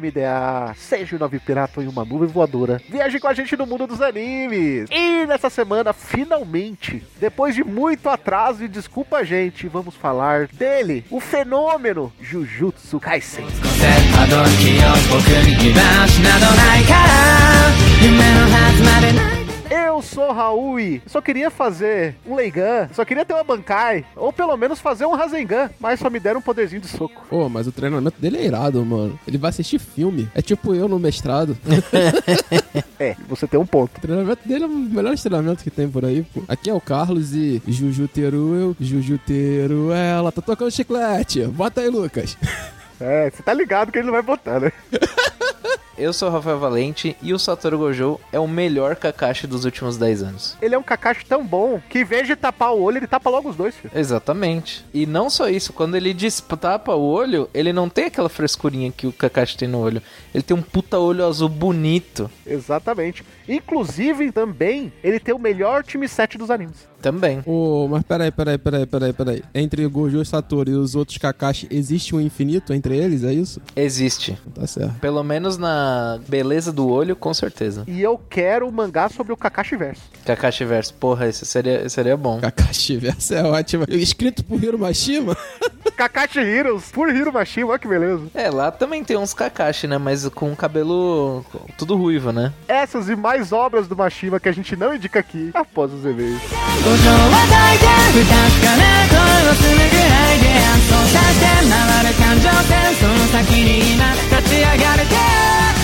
MDA. Seja o nove pirata em uma nuvem voadora. Viaje com a gente no mundo dos animes. E nessa semana, finalmente, depois de muito atraso e desculpa a gente, vamos falar dele, o fenômeno Jujutsu Kaisen. Eu sou Raul e só queria fazer um Leigan, só queria ter uma Bankai, ou pelo menos fazer um Rasengan, mas só me deram um poderzinho de soco. Pô, mas o treinamento dele é irado, mano. Ele vai assistir filme. É tipo eu no mestrado. é, você tem um ponto. O treinamento dele é o melhor treinamento que tem por aí, pô. Aqui é o Carlos e Juju eu, Juju ela tá tocando chiclete. Bota aí, Lucas. É, você tá ligado que ele não vai botar, né? Eu sou o Rafael Valente e o Satoru Gojo é o melhor Kakashi dos últimos 10 anos. Ele é um Kakashi tão bom que em vez de tapar o olho, ele tapa logo os dois, filho. Exatamente. E não só isso, quando ele destapa o olho, ele não tem aquela frescurinha que o Kakashi tem no olho. Ele tem um puta olho azul bonito. Exatamente. Inclusive, também, ele tem o melhor time 7 dos animes. Também. Ô, mas peraí, peraí, peraí, peraí, peraí. Entre Gojo e Satoru e os outros Kakashi, existe um infinito entre eles, é isso? Existe. Tá certo. Pelo menos na beleza do olho, com certeza. E eu quero o mangá sobre o Kakashi Verso. Kakashi verso, porra, esse seria, seria bom. Kakashi verso é ótimo. Escrito por Hiro Mashima? Kakashi Heroes, por Hiro Mashima, olha que beleza. É, lá também tem uns Kakashi, né? Mas com cabelo tudo ruivo, né? Essas e mais obras do Mashima que a gente não indica aqui após os eventos. 五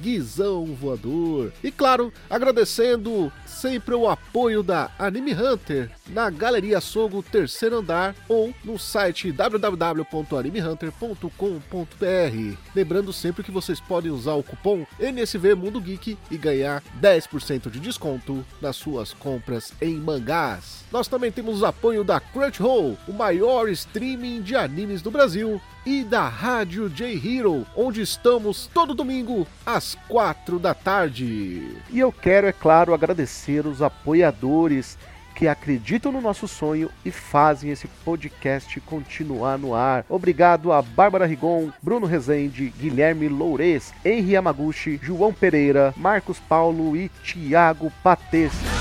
Guizão Voador. E claro, agradecendo sempre o apoio da Anime Hunter na Galeria Sogo Terceiro Andar ou no site www.animehunter.com.br. Lembrando sempre que vocês podem usar o cupom NSV Mundo Geek e ganhar 10% de desconto nas suas compras em mangás. Nós também temos o apoio da Crunchyroll, o maior streaming de animes do Brasil, e da Rádio J Hero, onde estamos todo domingo às 4 da tarde. E eu quero, é claro, agradecer os apoiadores que acreditam no nosso sonho e fazem esse podcast continuar no ar. Obrigado a Bárbara Rigon, Bruno Rezende, Guilherme Loures, Henri Yamaguchi, João Pereira, Marcos Paulo e Tiago Patês.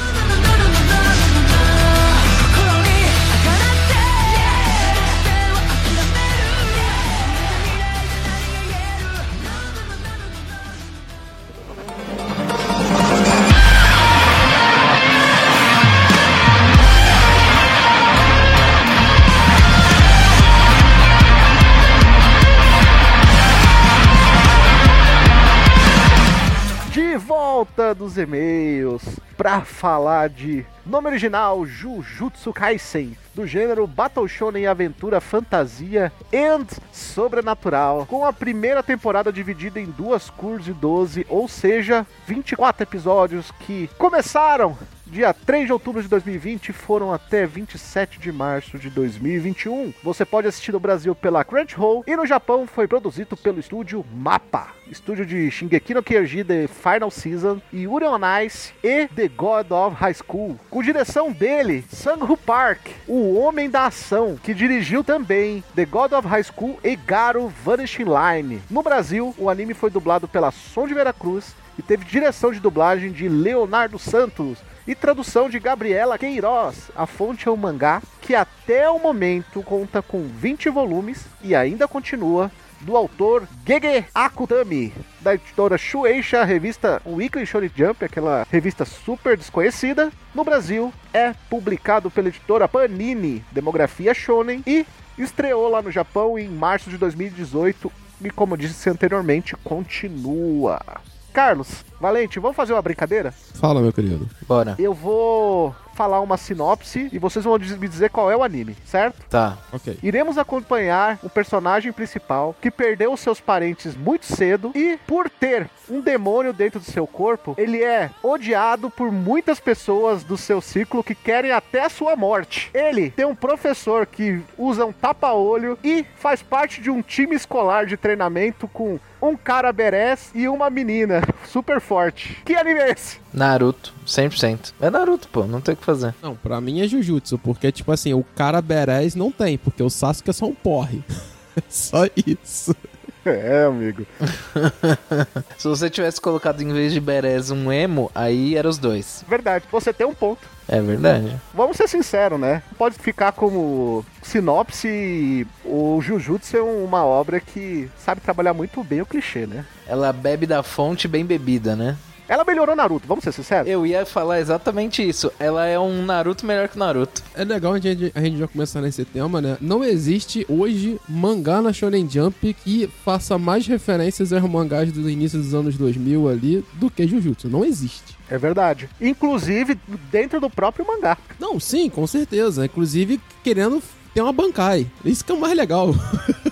Volta dos e-mails para falar de nome original Jujutsu Kaisen, do gênero Battle Shonen Aventura Fantasia and Sobrenatural, com a primeira temporada dividida em duas cursos de 12, ou seja, 24 episódios que começaram dia 3 de outubro de 2020 e foram até 27 de março de 2021. Você pode assistir no Brasil pela Crunchyroll e no Japão foi produzido pelo estúdio MAPPA, estúdio de Shingeki no Kyojin The Final Season, Yuri on Ice e The God of High School, com direção dele, Sang-Hoo Park, o homem da ação, que dirigiu também The God of High School e Garo Vanishing Line. No Brasil, o anime foi dublado pela Som de Veracruz e teve direção de dublagem de Leonardo Santos, e tradução de Gabriela Queiroz. A fonte é um mangá que até o momento conta com 20 volumes e ainda continua do autor Gege Akutami, da editora Shueisha, revista Weekly Shonen Jump, aquela revista super desconhecida. No Brasil, é publicado pela editora Panini, Demografia Shonen, e estreou lá no Japão em março de 2018 e, como disse anteriormente, continua. Carlos, Valente, vamos fazer uma brincadeira? Fala, meu querido. Bora. Eu vou falar uma sinopse e vocês vão me dizer qual é o anime, certo? Tá. Ok. Iremos acompanhar o personagem principal que perdeu seus parentes muito cedo e, por ter um demônio dentro do seu corpo, ele é odiado por muitas pessoas do seu ciclo que querem até a sua morte. Ele tem um professor que usa um tapa-olho e faz parte de um time escolar de treinamento com um cara berés e uma menina super forte. Que anime é esse? Naruto, 100%. É Naruto, pô, não tem o que fazer. Não, pra mim é Jujutsu, porque, tipo assim, o cara Beres não tem, porque o Sasuke é só um porre. só isso. É, amigo. Se você tivesse colocado em vez de Berez um emo, aí era os dois. Verdade, você tem um ponto. É verdade. Vamos ser sinceros, né? Pode ficar como sinopse. O Jujutsu é uma obra que sabe trabalhar muito bem o clichê, né? Ela bebe da fonte bem bebida, né? Ela melhorou Naruto, vamos ser sinceros? Eu ia falar exatamente isso. Ela é um Naruto melhor que Naruto. É legal a gente, a gente já começar nesse tema, né? Não existe hoje mangá na Shonen Jump que faça mais referências aos mangás do início dos anos 2000 ali do que Jujutsu. Não existe. É verdade. Inclusive dentro do próprio mangá. Não, sim, com certeza. Inclusive querendo ter uma bancai. Isso que é o mais legal.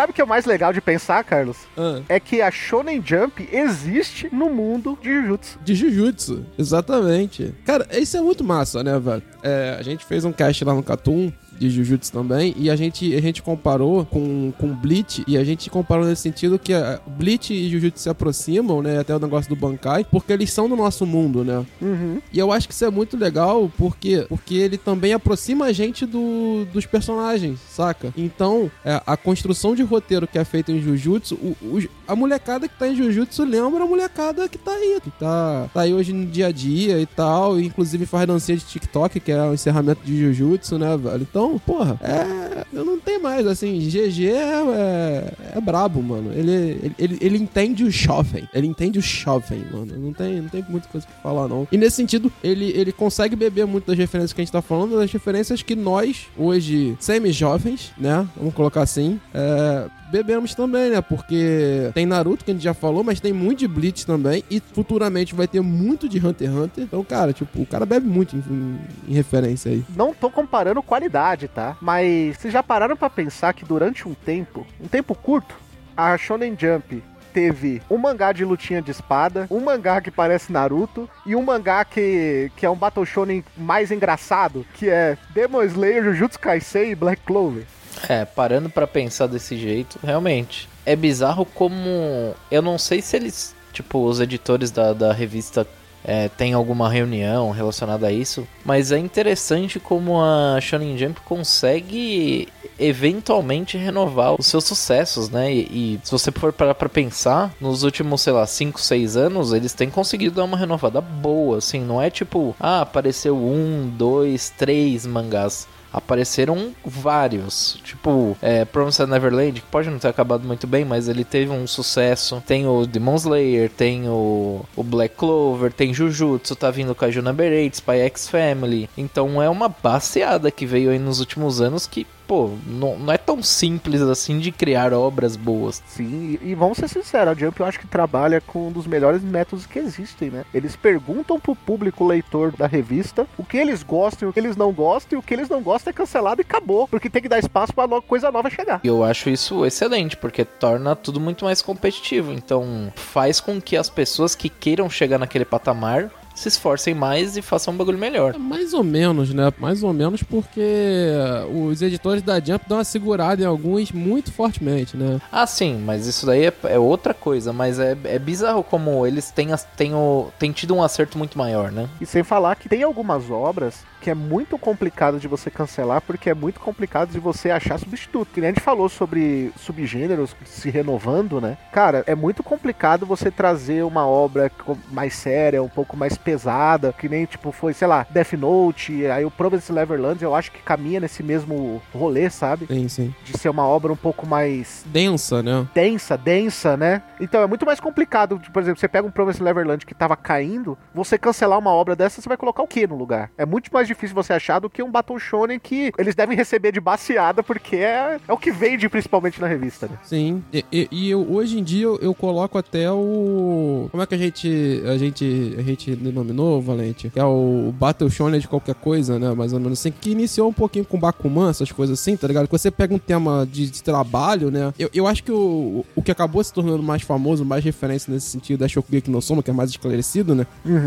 Sabe o que é o mais legal de pensar, Carlos? Ah, É que a Shonen Jump existe no mundo de Jujutsu. de Jujutsu, exatamente. Cara, isso é muito massa, né, velho? É, a gente fez um cast lá no Catum de Jujutsu também, e a gente, a gente comparou com, com Bleach, e a gente comparou nesse sentido que a Bleach e Jujutsu se aproximam, né, até o negócio do Bankai, porque eles são do nosso mundo, né? Uhum. E eu acho que isso é muito legal, porque porque ele também aproxima a gente do, dos personagens, saca? Então, é, a construção de roteiro que é feita em Jujutsu, o- o- a molecada que tá em Jujutsu lembra a molecada que tá aí, que tá, tá aí hoje no dia a dia e tal, e inclusive faz dancinha de TikTok, que é o encerramento de Jujutsu, né, velho? Então, porra, é, eu não tenho mais, assim, GG é, é, é brabo, mano. Ele, ele, ele, ele entende o jovem, ele entende o jovem, mano. Não tem, não tem muita coisa pra falar, não. E nesse sentido, ele, ele consegue beber muito das referências que a gente tá falando, das referências que nós, hoje, semi-jovens, né, vamos colocar assim, é, bebemos também, né? Porque tem Naruto, que a gente já falou, mas tem muito de Bleach também. E futuramente vai ter muito de Hunter x Hunter. Então, cara, tipo, o cara bebe muito em, em- referência aí. Não tô comparando qualidade, tá? Mas vocês já pararam pra pensar que durante um tempo, um tempo curto, a Shonen Jump teve um mangá de lutinha de espada, um mangá que parece Naruto e um mangá que, que é um Battle Shonen mais engraçado, que é Demon Slayer, Jujutsu Kaisen e Black Clover. É, parando pra pensar desse jeito, realmente. É bizarro como. Eu não sei se eles, tipo, os editores da, da revista é, têm alguma reunião relacionada a isso, mas é interessante como a Shonen Jump consegue eventualmente renovar os seus sucessos, né? E, e se você for parar pra pensar, nos últimos, sei lá, 5, 6 anos, eles têm conseguido dar uma renovada boa, assim, não é tipo, ah, apareceu um, dois, três mangás apareceram vários. Tipo, é, Promised Neverland, que pode não ter acabado muito bem, mas ele teve um sucesso. Tem o Demon Slayer, tem o, o Black Clover, tem Jujutsu, tá vindo com a Juna Berate, Spy X Family. Então é uma baseada que veio aí nos últimos anos que, pô, não, não é tão simples assim de criar obras boas. Sim, e, e vamos ser sinceros, a Jump eu acho que trabalha com um dos melhores métodos que existem, né? Eles perguntam pro público leitor da revista o que eles gostam e o que eles não gostam, e o que eles não gostam é cancelado e acabou, porque tem que dar espaço pra no- coisa nova chegar. E eu acho isso excelente, porque torna tudo muito mais competitivo. Então, faz com que as pessoas que queiram chegar naquele patamar se esforcem mais e façam um bagulho melhor. É mais ou menos, né? Mais ou menos porque os editores da Jump dão uma segurada em alguns muito fortemente, né? Ah, sim, mas isso daí é, é outra coisa. Mas é, é bizarro como eles têm, têm, o, têm tido um acerto muito maior, né? E sem falar que tem algumas obras que é muito complicado de você cancelar, porque é muito complicado de você achar substituto. Que nem a gente falou sobre subgêneros se renovando, né? Cara, é muito complicado você trazer uma obra mais séria, um pouco mais pesada, que nem tipo foi, sei lá, Death Note, aí o Province Neverland, eu acho que caminha nesse mesmo rolê, sabe? Sim, sim. De ser uma obra um pouco mais Densa, né? densa, densa, né? Então é muito mais complicado, tipo, por exemplo, você pega um Province Neverland que tava caindo, você cancelar uma obra dessa, você vai colocar o que no lugar? É muito mais difícil você achar do que um Battle Shonen que eles devem receber de baseada, porque é, é o que vende principalmente na revista, né? Sim. E, e- e eu, hoje em dia eu, eu coloco até o. Como é que a gente. A gente. A gente denominou, Valente? Que é o Battle Shonen de qualquer coisa, né? Mais ou menos assim. Que iniciou um pouquinho com Bakuman, essas coisas assim, tá ligado? Que você pega um tema de, de trabalho, né? Eu, eu acho que o, o que acabou se tornando mais famoso, mais referência nesse sentido, é Shokugeki no Soma, que é mais esclarecido, né?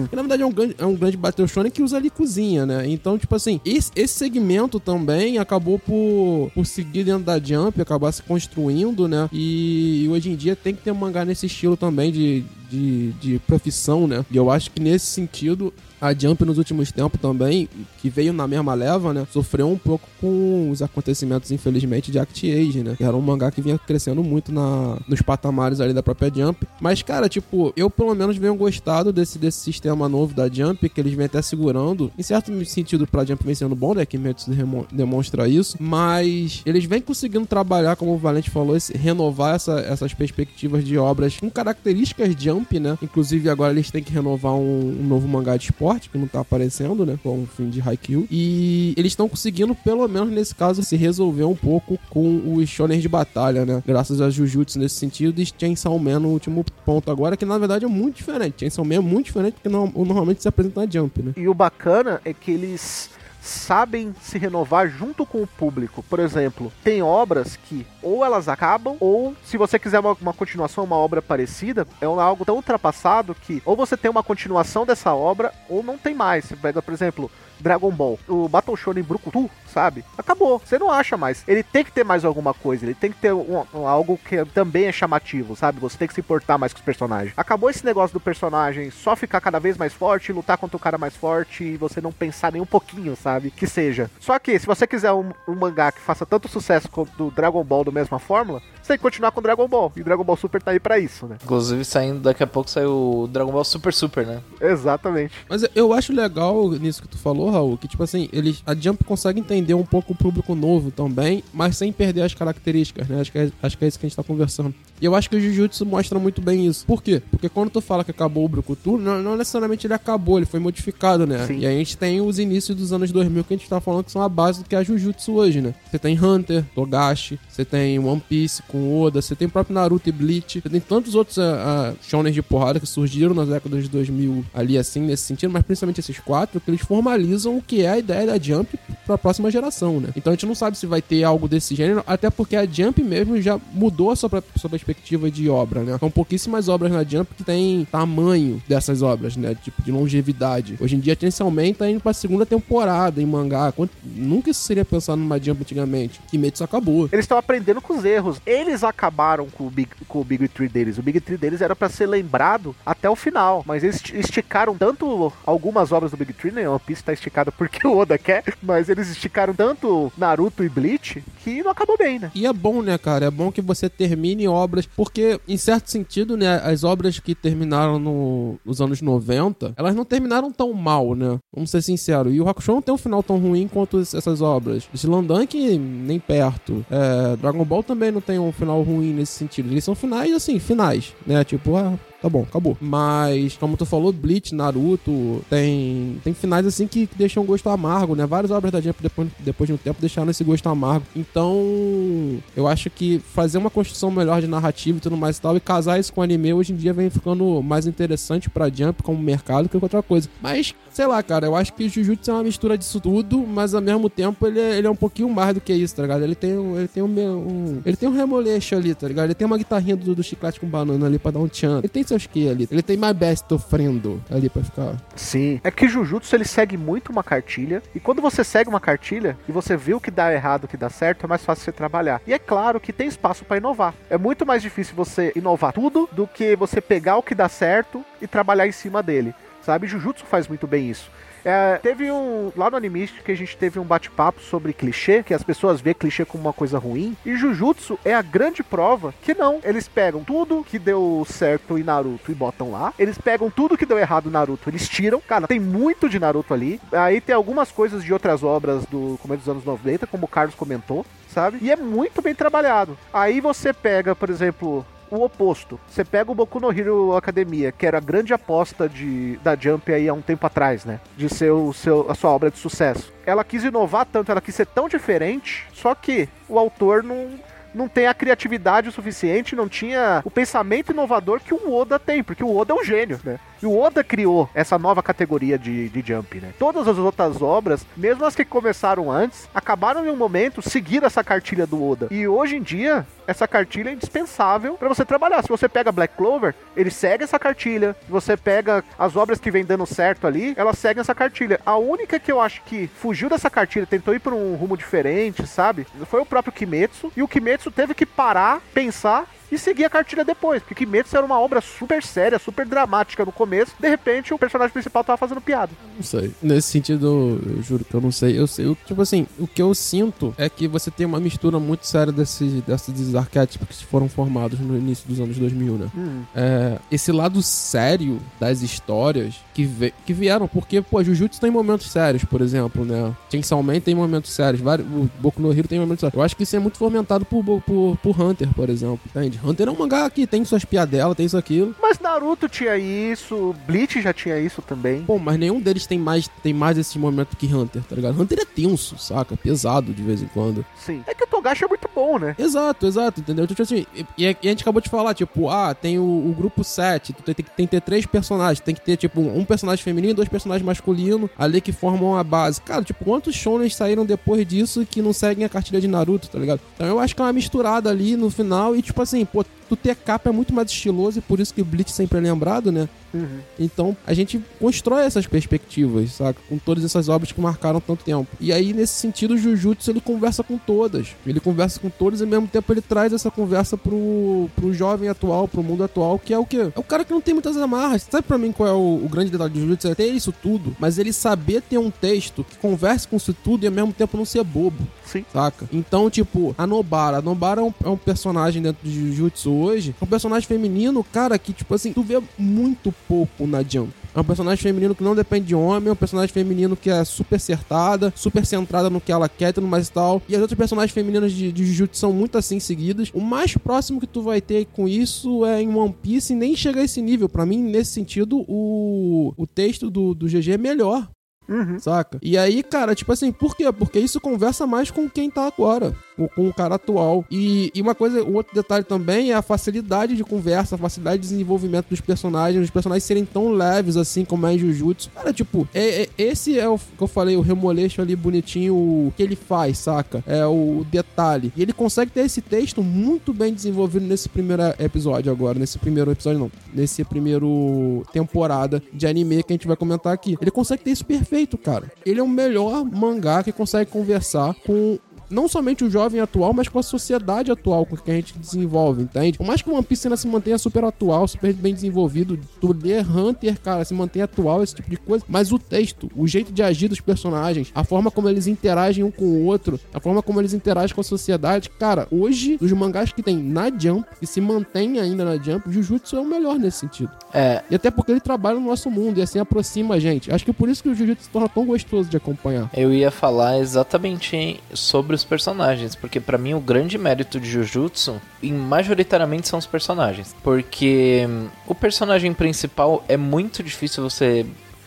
Que na verdade é um grande, é um grande Battle Shonen que usa ali cozinha, né? Então, tipo assim, esse, esse segmento também acabou por, por seguir dentro da Jump, acabar se construindo, né? E, hoje em dia tem que ter mangá nesse estilo também de, de, de profissão, né? E eu acho que nesse sentido. A Jump nos últimos tempos também, que veio na mesma leva, né? Sofreu um pouco com os acontecimentos, infelizmente, de Act Age, né? Que era um mangá que vinha crescendo muito na, nos patamares ali da própria Jump. Mas, cara, tipo, eu pelo menos venho gostado desse, desse sistema novo da Jump, que eles vêm até segurando. Em certo sentido, pra Jump vem sendo bom, né? Que remo- demonstra isso. Mas eles vêm conseguindo trabalhar, como o Valente falou, esse- renovar essa- essas perspectivas de obras com características Jump, né? Inclusive, agora eles têm que renovar um, um novo mangá de esporte, que não tá aparecendo, né? Com o fim de Haikyuu. E eles estão conseguindo, pelo menos nesse caso, se resolver um pouco com os shonens de batalha, né? Graças a Jujutsu nesse sentido e Chainsaw Man no último ponto agora, que na verdade é muito diferente. Chainsaw Man é muito diferente porque normalmente se apresenta na Jump, né? E o bacana é que eles sabem se renovar junto com o público. Por exemplo, tem obras que ou elas acabam, ou se você quiser uma, uma continuação, uma obra parecida, é um- algo tão ultrapassado que ou você tem uma continuação dessa obra, ou não tem mais. Você pega, por exemplo, Dragon Ball, o Battle Shonen Brucutu, sabe? Acabou, você não acha mais. Ele tem que ter mais alguma coisa, ele tem que ter um- um- algo que também é chamativo, sabe? Você tem que se importar mais com os personagens. Acabou esse negócio do personagem só ficar cada vez mais forte, lutar contra o cara mais forte e você não pensar nem um pouquinho, sabe? Que seja. Só que, se você quiser um, um mangá que faça tanto sucesso quanto o Dragon Ball do mesma fórmula, você tem que continuar com Dragon Ball. E Dragon Ball Super tá aí pra isso, né? Inclusive, saindo daqui a pouco sai o Dragon Ball Super Super, né? Exatamente. Mas eu acho legal nisso que tu falou, Raul, que tipo assim, eles, a Jump consegue entender um pouco o público novo também, mas sem perder as características, né? Acho que é, acho que é isso que a gente tá conversando. E eu acho que o Jujutsu mostra muito bem isso. Por quê? Porque quando tu fala que acabou o Brucutu, não, não necessariamente ele acabou, ele foi modificado, né? Sim. E a gente tem os inícios dos anos 2000 que a gente tá falando que são a base do que é a Jujutsu hoje, né? Você tem Hunter, Togashi, você tem One Piece com Oda, você tem o próprio Naruto e Bleach, você tem tantos outros uh, shonen de porrada que surgiram nas décadas de 2000 ali assim, nesse sentido, mas principalmente esses quatro, que eles formalizam o que é a ideia da Jump pra próxima geração, né? Então a gente não sabe se vai ter algo desse gênero, até porque a Jump mesmo já mudou a sua, sua perspectiva de obra, né? São pouquíssimas obras na Jump que tem tamanho dessas obras, né? Tipo, de longevidade. Hoje em dia, Chainsaw Man tá indo pra segunda temporada em mangá. Quanto- Nunca isso seria pensado numa Jump antigamente. Kimetsu acabou. Eles estão aprendendo com os erros. Eles acabaram com o Big, com o Big Tree deles. O Big Tree deles era pra ser lembrado até o final. Mas eles esti- esticaram tanto algumas obras do Big Tree, né? One Piece tá esticado porque o Oda quer. Mas eles esticaram tanto Naruto e Bleach que não acabou bem, né? E é bom, né, cara? É bom que você termine obras, porque, em certo sentido, né, as obras que terminaram no- nos anos 90, elas não terminaram tão mal, né? Vamos ser sinceros. E o Hakusho não tem um final tão ruim quanto es- essas obras. Slandunk, nem perto. É, Dragon Ball também não tem um final ruim nesse sentido. Eles são finais, assim, finais, né? Tipo, ah, tá bom, acabou. Mas, como tu falou, Bleach, Naruto, tem, tem finais assim que deixam um gosto amargo, né? Várias obras da Jump depois, depois de um tempo deixaram esse gosto amargo. Então, eu acho que fazer uma construção melhor de narrativa e tudo mais e tal, e casar isso com anime hoje em dia vem ficando mais interessante pra Jump como mercado que outra coisa. Mas, sei lá, cara, eu acho que Jujutsu é uma mistura disso tudo, mas ao mesmo tempo ele é, ele é um pouquinho mais do que isso, tá ligado? Ele tem, ele tem um, um- ele tem um remoleixo ali, tá ligado? Ele tem uma guitarrinha do, do chiclete com banana ali pra dar um tchan. Ele tem seus que ali. Ele tem My Best Friend ali pra ficar. Sim. É que Jujutsu ele segue muito uma cartilha. E quando você segue uma cartilha e você vê o que dá errado, o que dá certo, é mais fácil você trabalhar. E é claro que tem espaço pra inovar. É muito mais difícil você inovar tudo do que você pegar o que dá certo e trabalhar em cima dele. Sabe? Jujutsu faz muito bem isso. É, teve um. Lá no Animist que a gente teve um bate-papo sobre clichê, que as pessoas vê clichê como uma coisa ruim. E Jujutsu é a grande prova que não. Eles pegam tudo que deu certo em Naruto e botam lá. Eles pegam tudo que deu errado em Naruto, eles tiram. Cara, tem muito de Naruto ali. Aí tem algumas coisas de outras obras do começo dos anos 90, como o Carlos comentou. Sabe? E é muito bem trabalhado. Aí você pega, por exemplo, o oposto. Você pega o Boku no Hero Academia, que era a grande aposta de, da Jump aí há um tempo atrás, né? De ser o seu, a sua obra de sucesso. Ela quis inovar tanto, ela quis ser tão diferente, só que o autor não, não tem a criatividade o suficiente, não tinha o pensamento inovador que o Oda tem, porque o Oda é um gênio, né? E o Oda criou essa nova categoria de, de Jump, né? Todas as outras obras, mesmo as que começaram antes, acabaram em um momento seguir essa cartilha do Oda. E hoje em dia, essa cartilha é indispensável para você trabalhar. Se você pega Black Clover, ele segue essa cartilha. Se você pega as obras que vem dando certo ali, elas seguem essa cartilha. A única que eu acho que fugiu dessa cartilha, tentou ir para um rumo diferente, sabe? Foi o próprio Kimetsu. E o Kimetsu teve que parar, pensar e seguir a cartilha depois. Porque Kimetsu era uma obra super séria, super dramática no começo. De repente, o personagem principal tava fazendo piada. Não sei. Nesse sentido, eu juro que eu não sei. Eu sei. Eu, tipo assim, o que eu sinto é que você tem uma mistura muito séria desses, desses arquétipos que foram formados no início dos anos 2000, né? Hum. É, esse lado sério das histórias que, ve- que vieram, porque, pô, Jujutsu tem momentos sérios, por exemplo, né? Chainsaw Man tem momentos sérios, vários, o Boku no Hero tem momentos sérios. Eu acho que isso é muito fomentado por, por, por Hunter, por exemplo, entende? Hunter é um mangá que tem suas piadelas, tem isso aquilo. Mas Naruto tinha isso, Bleach já tinha isso também. Pô, mas nenhum deles tem mais, tem mais esse momento que Hunter, tá ligado? Hunter é tenso, saca? Pesado de vez em quando. Sim. É que o Togashi é muito bom, né? Exato, exato, entendeu? Tipo assim, e, e a gente acabou de falar, tipo, ah, tem o, o grupo 7, tu tem, tem, que- tem que ter três personagens, tem que ter, tipo, um personagem feminino e dois personagens masculinos ali que formam a base. Cara, tipo, quantos shonens saíram depois disso que não seguem a cartilha de Naruto, tá ligado? Então eu acho que é uma misturada ali no final e, tipo assim, pô, tu ter capa é muito mais estiloso e por isso que o Bleach sempre é lembrado, né? Uhum. Então a gente constrói essas perspectivas, saca? Com todas essas obras que marcaram tanto tempo. E aí, nesse sentido, o Jujutsu ele conversa com todas. Ele conversa com todas e ao mesmo tempo ele traz essa conversa pro, pro jovem atual, pro mundo atual, que é o quê? É o cara que não tem muitas amarras. Sabe pra mim qual é o, o grande detalhe do Jujutsu? É ter isso tudo, mas ele saber ter um texto que converse com isso tudo e ao mesmo tempo não ser bobo Sim. saca? Então, tipo, a Nobara. A Nobara é um, é um personagem dentro de Jujutsu hoje. É um personagem feminino, cara, que, tipo assim, tu vê muito pouco na Jump. É um personagem feminino que não depende de homem, é um personagem feminino que é super acertada, super centrada no que ela quer e tudo mais e tal. E as outras personagens femininas de, de Jujutsu são muito assim seguidas. O mais próximo que tu vai ter com isso é em One Piece e nem chega a esse nível. Pra mim, nesse sentido, o, o texto do, do GG é melhor. Uhum. Saca? E aí, cara, tipo assim, por quê? Porque isso conversa mais com quem tá agora, com, com o cara atual. E, e uma coisa, o outro detalhe também é a facilidade de conversa, a facilidade de desenvolvimento dos personagens, os personagens serem tão leves assim como é em Jujutsu. Cara, tipo, é, é- esse é o que eu falei, o remoleixo ali bonitinho o que ele faz, saca? É o detalhe. E ele consegue ter esse texto muito bem desenvolvido nesse primeiro episódio agora, nesse primeiro episódio não, nesse primeiro temporada de anime que a gente vai comentar aqui. Ele consegue ter isso perfeito, cara. Ele é o melhor mangá que consegue conversar com não somente o jovem atual, mas com a sociedade atual com que a gente desenvolve, entende? Por mais que o One Piece ainda se mantenha super atual, super bem desenvolvido, tu lê Hunter, cara, se mantém atual, esse tipo de coisa, mas o texto, o jeito de agir dos personagens, a forma como eles interagem um com o outro, a forma como eles interagem com a sociedade, cara, hoje, dos mangás que tem na Jump, que se mantém ainda na Jump, Jujutsu é o melhor nesse sentido. É, E até porque ele trabalha no nosso mundo e assim aproxima a gente. Acho que é por isso que o Jujutsu se torna tão gostoso de acompanhar. eu ia falar exatamente sobre os personagens, porque pra mim o grande mérito de Jujutsu, em majoritariamente são os personagens, porque hum, o personagem principal é muito difícil você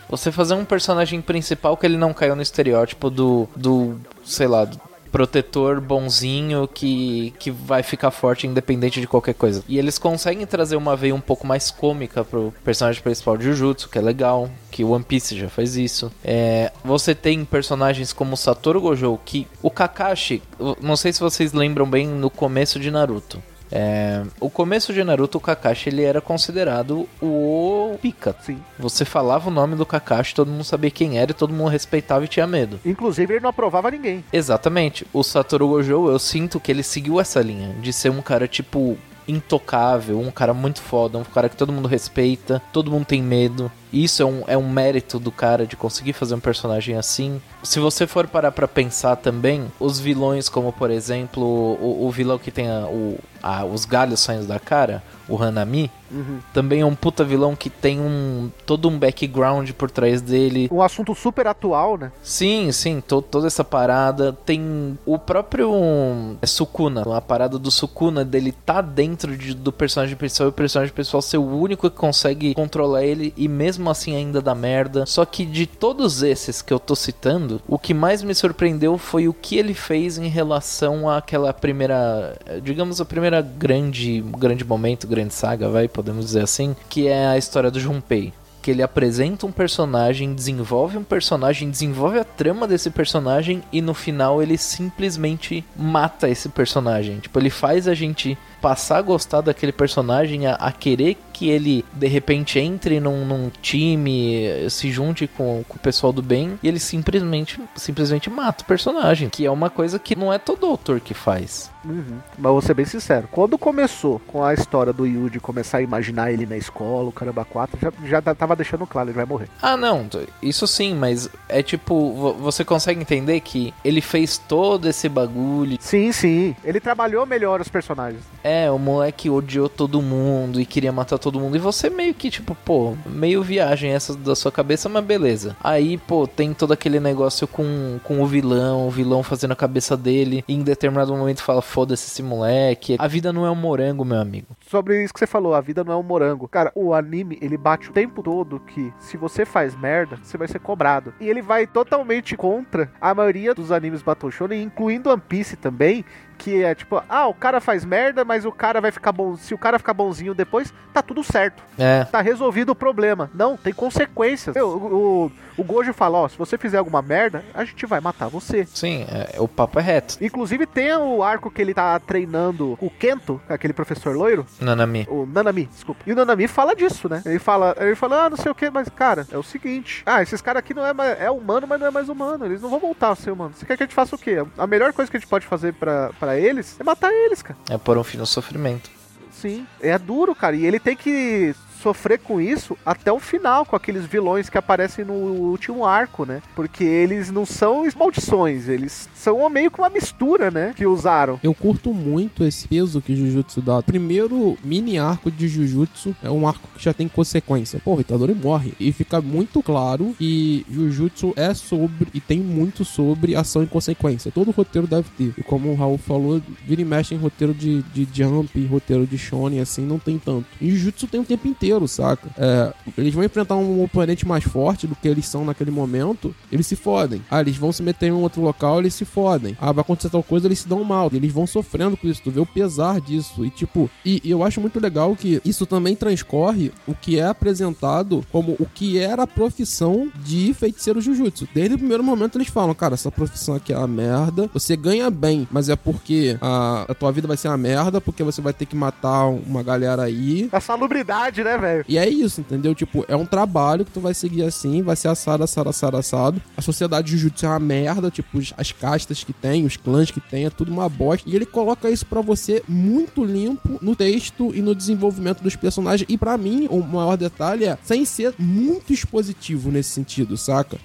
você fazer um personagem principal que ele não caiu no estereótipo do do, sei lá, do protetor bonzinho que, que vai ficar forte independente de qualquer coisa. E eles conseguem trazer uma veia um pouco mais cômica pro personagem principal de Jujutsu, que é legal, que One Piece já faz isso. É, você tem personagens como Satoru Gojo, que o Kakashi, não sei se vocês lembram bem no começo de Naruto. É, o começo de Naruto, o Kakashi ele era considerado o pica. Sim. Você falava o nome do Kakashi, todo mundo sabia quem era e todo mundo respeitava e tinha medo. Inclusive, ele não aprovava ninguém. Exatamente. O Satoru Gojo, eu sinto que ele seguiu essa linha de ser um cara tipo intocável, um cara muito foda, um cara que todo mundo respeita, todo mundo tem medo. Isso é um, é um mérito do cara de conseguir fazer um personagem assim. Se você for parar pra pensar também, os vilões, como por exemplo, o, o vilão que tem a- o, a- os galhos saindo da cara, o Hanami, também é um puta vilão que tem um todo um background por trás dele. Um assunto super atual, né? Sim, sim, to- toda essa parada. Tem o próprio é, Sukuna, a parada do Sukuna dele tá dentro de- do personagem principal e o personagem principal ser o único que consegue controlar ele e mesmo assim ainda dá merda. Só que de todos esses que eu tô citando, o que mais me surpreendeu foi o que ele fez em relação àquela primeira, digamos, a primeira grande, grande momento, grande saga, vai, podemos dizer assim, que é a história do Junpei que ele apresenta um personagem, desenvolve um personagem, desenvolve a trama desse personagem e no final ele simplesmente mata esse personagem. Tipo, ele faz a gente passar a gostar daquele personagem, a, a querer que ele de repente entre num, num time, se junte com, com o pessoal do bem e ele simplesmente simplesmente mata o personagem, que é uma coisa que não é todo autor que faz. Uhum. Mas vou ser bem sincero, quando começou com a história do Yuji começar a imaginar ele na escola, o caramba 4, já, já tá- tava deixando claro, ele vai morrer. Ah, não, isso sim, mas é tipo, vo- você consegue entender que ele fez todo esse bagulho. Sim, sim. Ele trabalhou melhor os personagens. É, o moleque odiou todo mundo e queria matar todo mundo. E você meio que, tipo, pô, meio viagem essa da sua cabeça, mas beleza. Aí, pô, tem todo aquele negócio com, com o vilão, o vilão fazendo a cabeça dele. E em determinado momento fala, foda-se esse moleque. A vida não é um morango, meu amigo. Sobre isso que você falou, a vida não é um morango. Cara, o anime, ele bate o tempo todo que se você faz merda, você vai ser cobrado. E ele vai totalmente contra a maioria dos animes Battle Shonen, incluindo One Piece também, que é tipo, ah, o cara faz merda, mas o cara vai ficar bom. Se o cara ficar bonzinho depois, tá tudo certo. É, Tá resolvido o problema. Não, tem consequências. Meu, o, o, o Gojo fala, ó, se você fizer alguma merda, a gente vai matar você. sim, é, o papo é reto. Inclusive tem o arco que ele tá treinando o Kento, aquele professor loiro, Nanami. o Nanami, desculpa. E o Nanami fala disso, né? Ele fala, ele fala, ah, não sei o que, mas cara, é o seguinte. Ah, esses caras aqui não é mais, é humano, mas não é mais humano. Eles não vão voltar a ser humano. Você quer que a gente faça o quê? A melhor coisa que a gente pode fazer pra, pra eles é matar eles, cara. É pôr um fim no sofrimento. Sim. É duro, cara. E ele tem que sofrer com isso até o final, com aqueles vilões que aparecem no último arco, né? Porque eles não são maldições, eles são meio que uma mistura, né? Que usaram. Eu curto muito esse peso que Jujutsu dá. Primeiro mini arco de Jujutsu é um arco que já tem consequência. Pô, o Itadori morre. E fica muito claro que Jujutsu é sobre e tem muito sobre ação e consequência. Todo roteiro deve ter. E como o Raul falou, vira e mexe em roteiro de, de Jump, roteiro de Shonen, assim, não tem tanto. E Jujutsu tem o tempo inteiro, saca? É, eles vão enfrentar um oponente mais forte do que eles são naquele momento, eles se fodem. Ah, eles vão se meter em um outro local, eles se fodem. Ah, vai acontecer tal coisa, eles se dão mal. Eles vão sofrendo com isso, tu vê o pesar disso. E tipo, e, e eu acho muito legal que isso também transcorre o que é apresentado como o que era a profissão de feiticeiro Jujutsu. Desde o primeiro momento eles falam, cara, essa profissão aqui é uma merda, você ganha bem, mas é porque a, a tua vida vai ser uma merda, porque você vai ter que matar uma galera aí, A salubridade, né, velho? e é isso, entendeu? Tipo, é um trabalho que tu vai seguir assim, vai ser assado, assado, assado, assado. A sociedade de Jujutsu é uma merda, tipo, as castas que tem, os clãs que tem, é tudo uma bosta. E ele coloca isso pra você muito limpo no texto e no desenvolvimento dos personagens. E pra mim, o maior detalhe é sem ser muito expositivo nesse sentido, saca?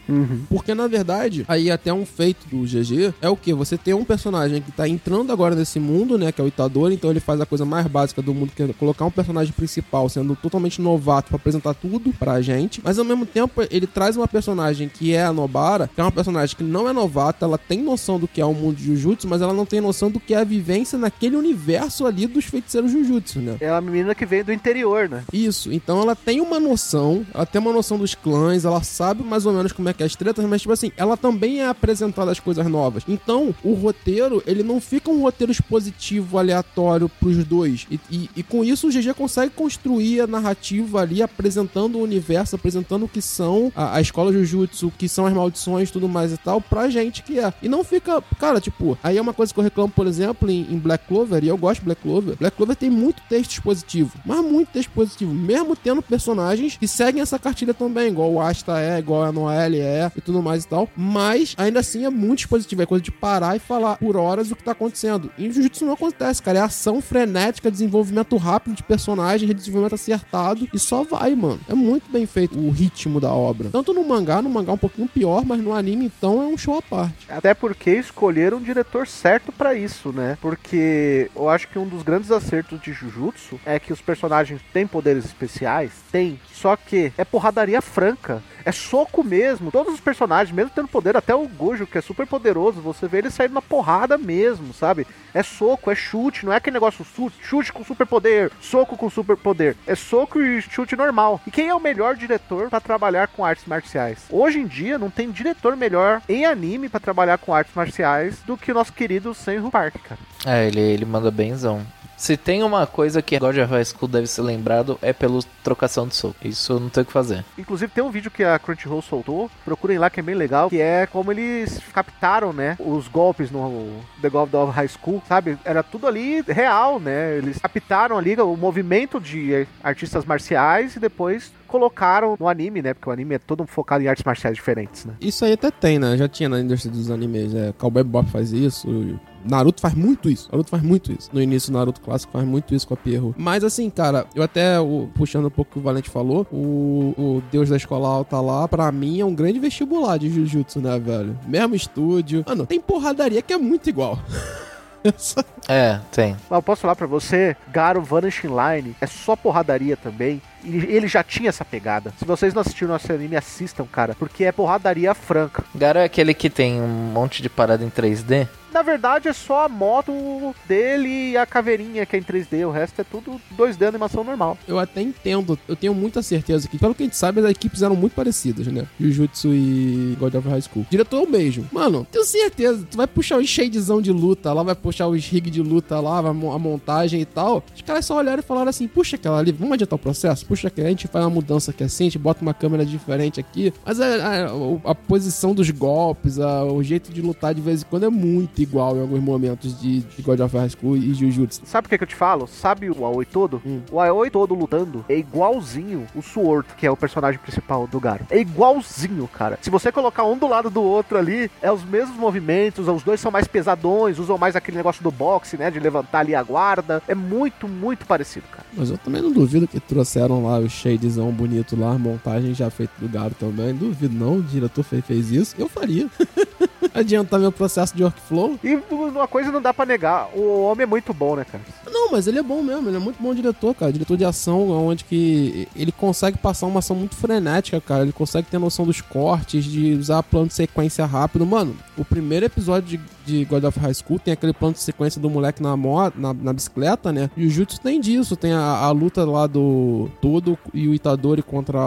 Porque na verdade, aí até um feito do GG é o que? Você tem um personagem que tá entrando agora nesse mundo, né? Que é o Itadori, então ele faz a coisa mais básica do mundo, que é colocar um personagem principal sendo totalmente novato pra apresentar tudo pra gente. Mas ao mesmo tempo, ele traz uma personagem que é a Nobara, que é uma personagem que não é novata, ela tem noção do que é o mundo de Jujutsu, mas ela não tem noção do que é a vivência naquele universo ali dos feiticeiros Jujutsu, né? É uma menina que vem do interior, né? Isso, então ela tem uma noção, ela tem uma noção dos clãs, ela sabe mais ou menos como é que é as tretas, mas tipo assim, ela também é apresentada as coisas novas. Então, o roteiro, ele não fica um roteiro expositivo aleatório pros dois. E, e, e com isso o GG consegue construir a narrativa ali, apresentando o universo, apresentando o que são a, a escola Jujutsu, o que são as maldições tudo mais e tal, pra gente que é. E não fica, cara, tipo, aí é uma coisa que eu reclamo, por exemplo, em, em Black Clover, e eu gosto de Black Clover. Black Clover tem muito texto expositivo, mas muito texto expositivo, mesmo tendo personagens que seguem essa cartilha também, igual o Asta é, igual a Noelle é e tudo mais e tal. Mas ainda assim é muito expositivo, é coisa de parar e falar por horas o que tá acontecendo. E em Jujutsu não acontece, cara. É ação frenética, desenvolvimento rápido de personagem, desenvolvimento acertado e só vai, mano. É muito bem feito o ritmo da obra. Tanto no mangá, no mangá é um pouquinho pior, mas no anime então é um show à parte. Até porque escolheram um diretor certo pra isso, né? Porque eu acho que um dos grandes acertos de Jujutsu é que os personagens têm poderes especiais, tem, só que é porradaria franca. É soco mesmo. Todos os personagens, mesmo tendo poder, até o Gojo, que é super poderoso, você vê ele saindo na porrada mesmo, sabe? É soco, é chute, não é aquele negócio chute com super poder, soco com super poder. É soco e chute normal. E quem é o melhor diretor pra trabalhar com artes marciais? Hoje em dia não tem diretor melhor em anime pra trabalhar com artes marciais do que o nosso querido Senru Park, cara. É, ele, ele manda benzão. Se tem uma coisa que God of High School deve ser lembrado é pelo trocação de soco. Isso não tem o que fazer. Inclusive tem um vídeo que a Crunchyroll soltou, procurem lá que é bem legal, que é como eles captaram, né, os golpes no The God of High School, sabe? Era tudo ali real, né? Eles captaram ali o movimento de artistas marciais e depois colocaram no anime, né? Porque o anime é todo focado em artes marciais diferentes, né? Isso aí até tem, né? Já tinha na indústria dos animes. É, Cowboy Bebop faz isso. Naruto faz muito isso. Naruto faz muito isso. No início, o Naruto clássico faz muito isso com a Pierro. Mas assim, cara, eu até, o- puxando um pouco o que o Valente falou, o, o Deus da Escola Alta lá, pra mim, é um grande vestibular de Jujutsu, né, velho? Mesmo estúdio. Mano, tem porradaria que é muito igual. É, tem. Mas eu posso falar pra você, Garo Vanishing Line é só porradaria também. E ele já tinha essa pegada. Se vocês não assistiram nosso anime, assistam, cara. Porque é porradaria franca. Garo é aquele que tem um monte de parada em 3D. Na verdade, é só a moto dele e a caveirinha que é em 3D. O resto é tudo 2D animação normal. eu até entendo, eu tenho muita certeza que, pelo que a gente sabe, as equipes eram muito parecidas, né? Jujutsu e God of High School. Diretor é o mesmo. Mano, tenho certeza, tu vai puxar os shadezão de luta lá, vai puxar os rig de luta lá, a montagem e tal. Os caras só olharam e falaram assim: puxa aquela ali, vamos adiantar o processo? Puxa a gente faz uma mudança aqui assim, a gente bota uma câmera diferente aqui. Mas a, a- o- a posição dos golpes, a- o jeito de lutar de vez em quando é muito igual em alguns momentos de, de God of High School e Jujutsu. Sabe o que, que eu te falo? Sabe o Aoi todo? Hum. O Aoi todo lutando é igualzinho o Sword, que é o personagem principal do Garo. É igualzinho, cara. Se você colocar um do lado do outro ali, é os mesmos movimentos, os dois são mais pesadões, usam mais aquele negócio do boxe, né? De levantar ali a guarda. É muito, muito parecido, cara. Mas eu também não duvido que trouxeram lá o shadezão bonito lá, a montagem já feita do Garo também. Duvido não, o diretor fe- fez isso. Eu faria. Adiantar meu processo de workflow. E uma coisa não dá pra negar, o homem é muito bom, né, cara? Não, mas ele é bom mesmo, ele é muito bom diretor, cara. Diretor de ação, onde que ele consegue passar uma ação muito frenética, cara. Ele consegue ter noção dos cortes, de usar plano de sequência rápido. Mano, o primeiro episódio de, de God of High School tem aquele plano de sequência do moleque na, moto, na, na bicicleta, né? E o Jutsu tem disso. Tem a, a luta lá do Todo e o Itadori contra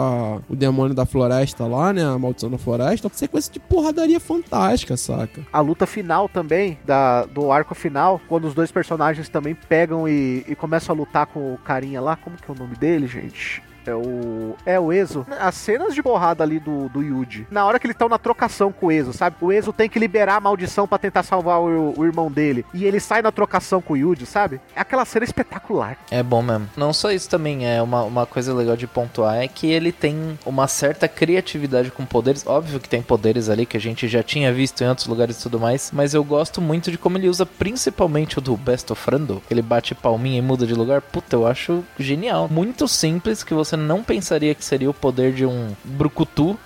o demônio da floresta lá, né? A maldição da floresta. Sequência de porradaria fantástica, saca? A luta final também, da, do arco final, quando os dois personagens também pegam e, e começam a lutar com o carinha lá, como que é o nome dele, gente? É o. É o Ezo. As cenas de porrada ali do, do Yuji. Na hora que eles estão na trocação com o Ezo, sabe? O Ezo tem que liberar a maldição pra tentar salvar o, o irmão dele. E ele sai na trocação com o Yuji, sabe? É aquela cena espetacular. É bom mesmo. Não só isso também, é uma, uma coisa legal de pontuar é que ele tem uma certa criatividade com poderes. Óbvio que tem poderes ali que a gente já tinha visto em outros lugares e tudo mais, mas eu gosto muito de como ele usa principalmente o do Best of Rando. Ele bate palminha e muda de lugar. Puta, eu acho genial. Muito simples que você não pensaria que seria o poder de um brucutu.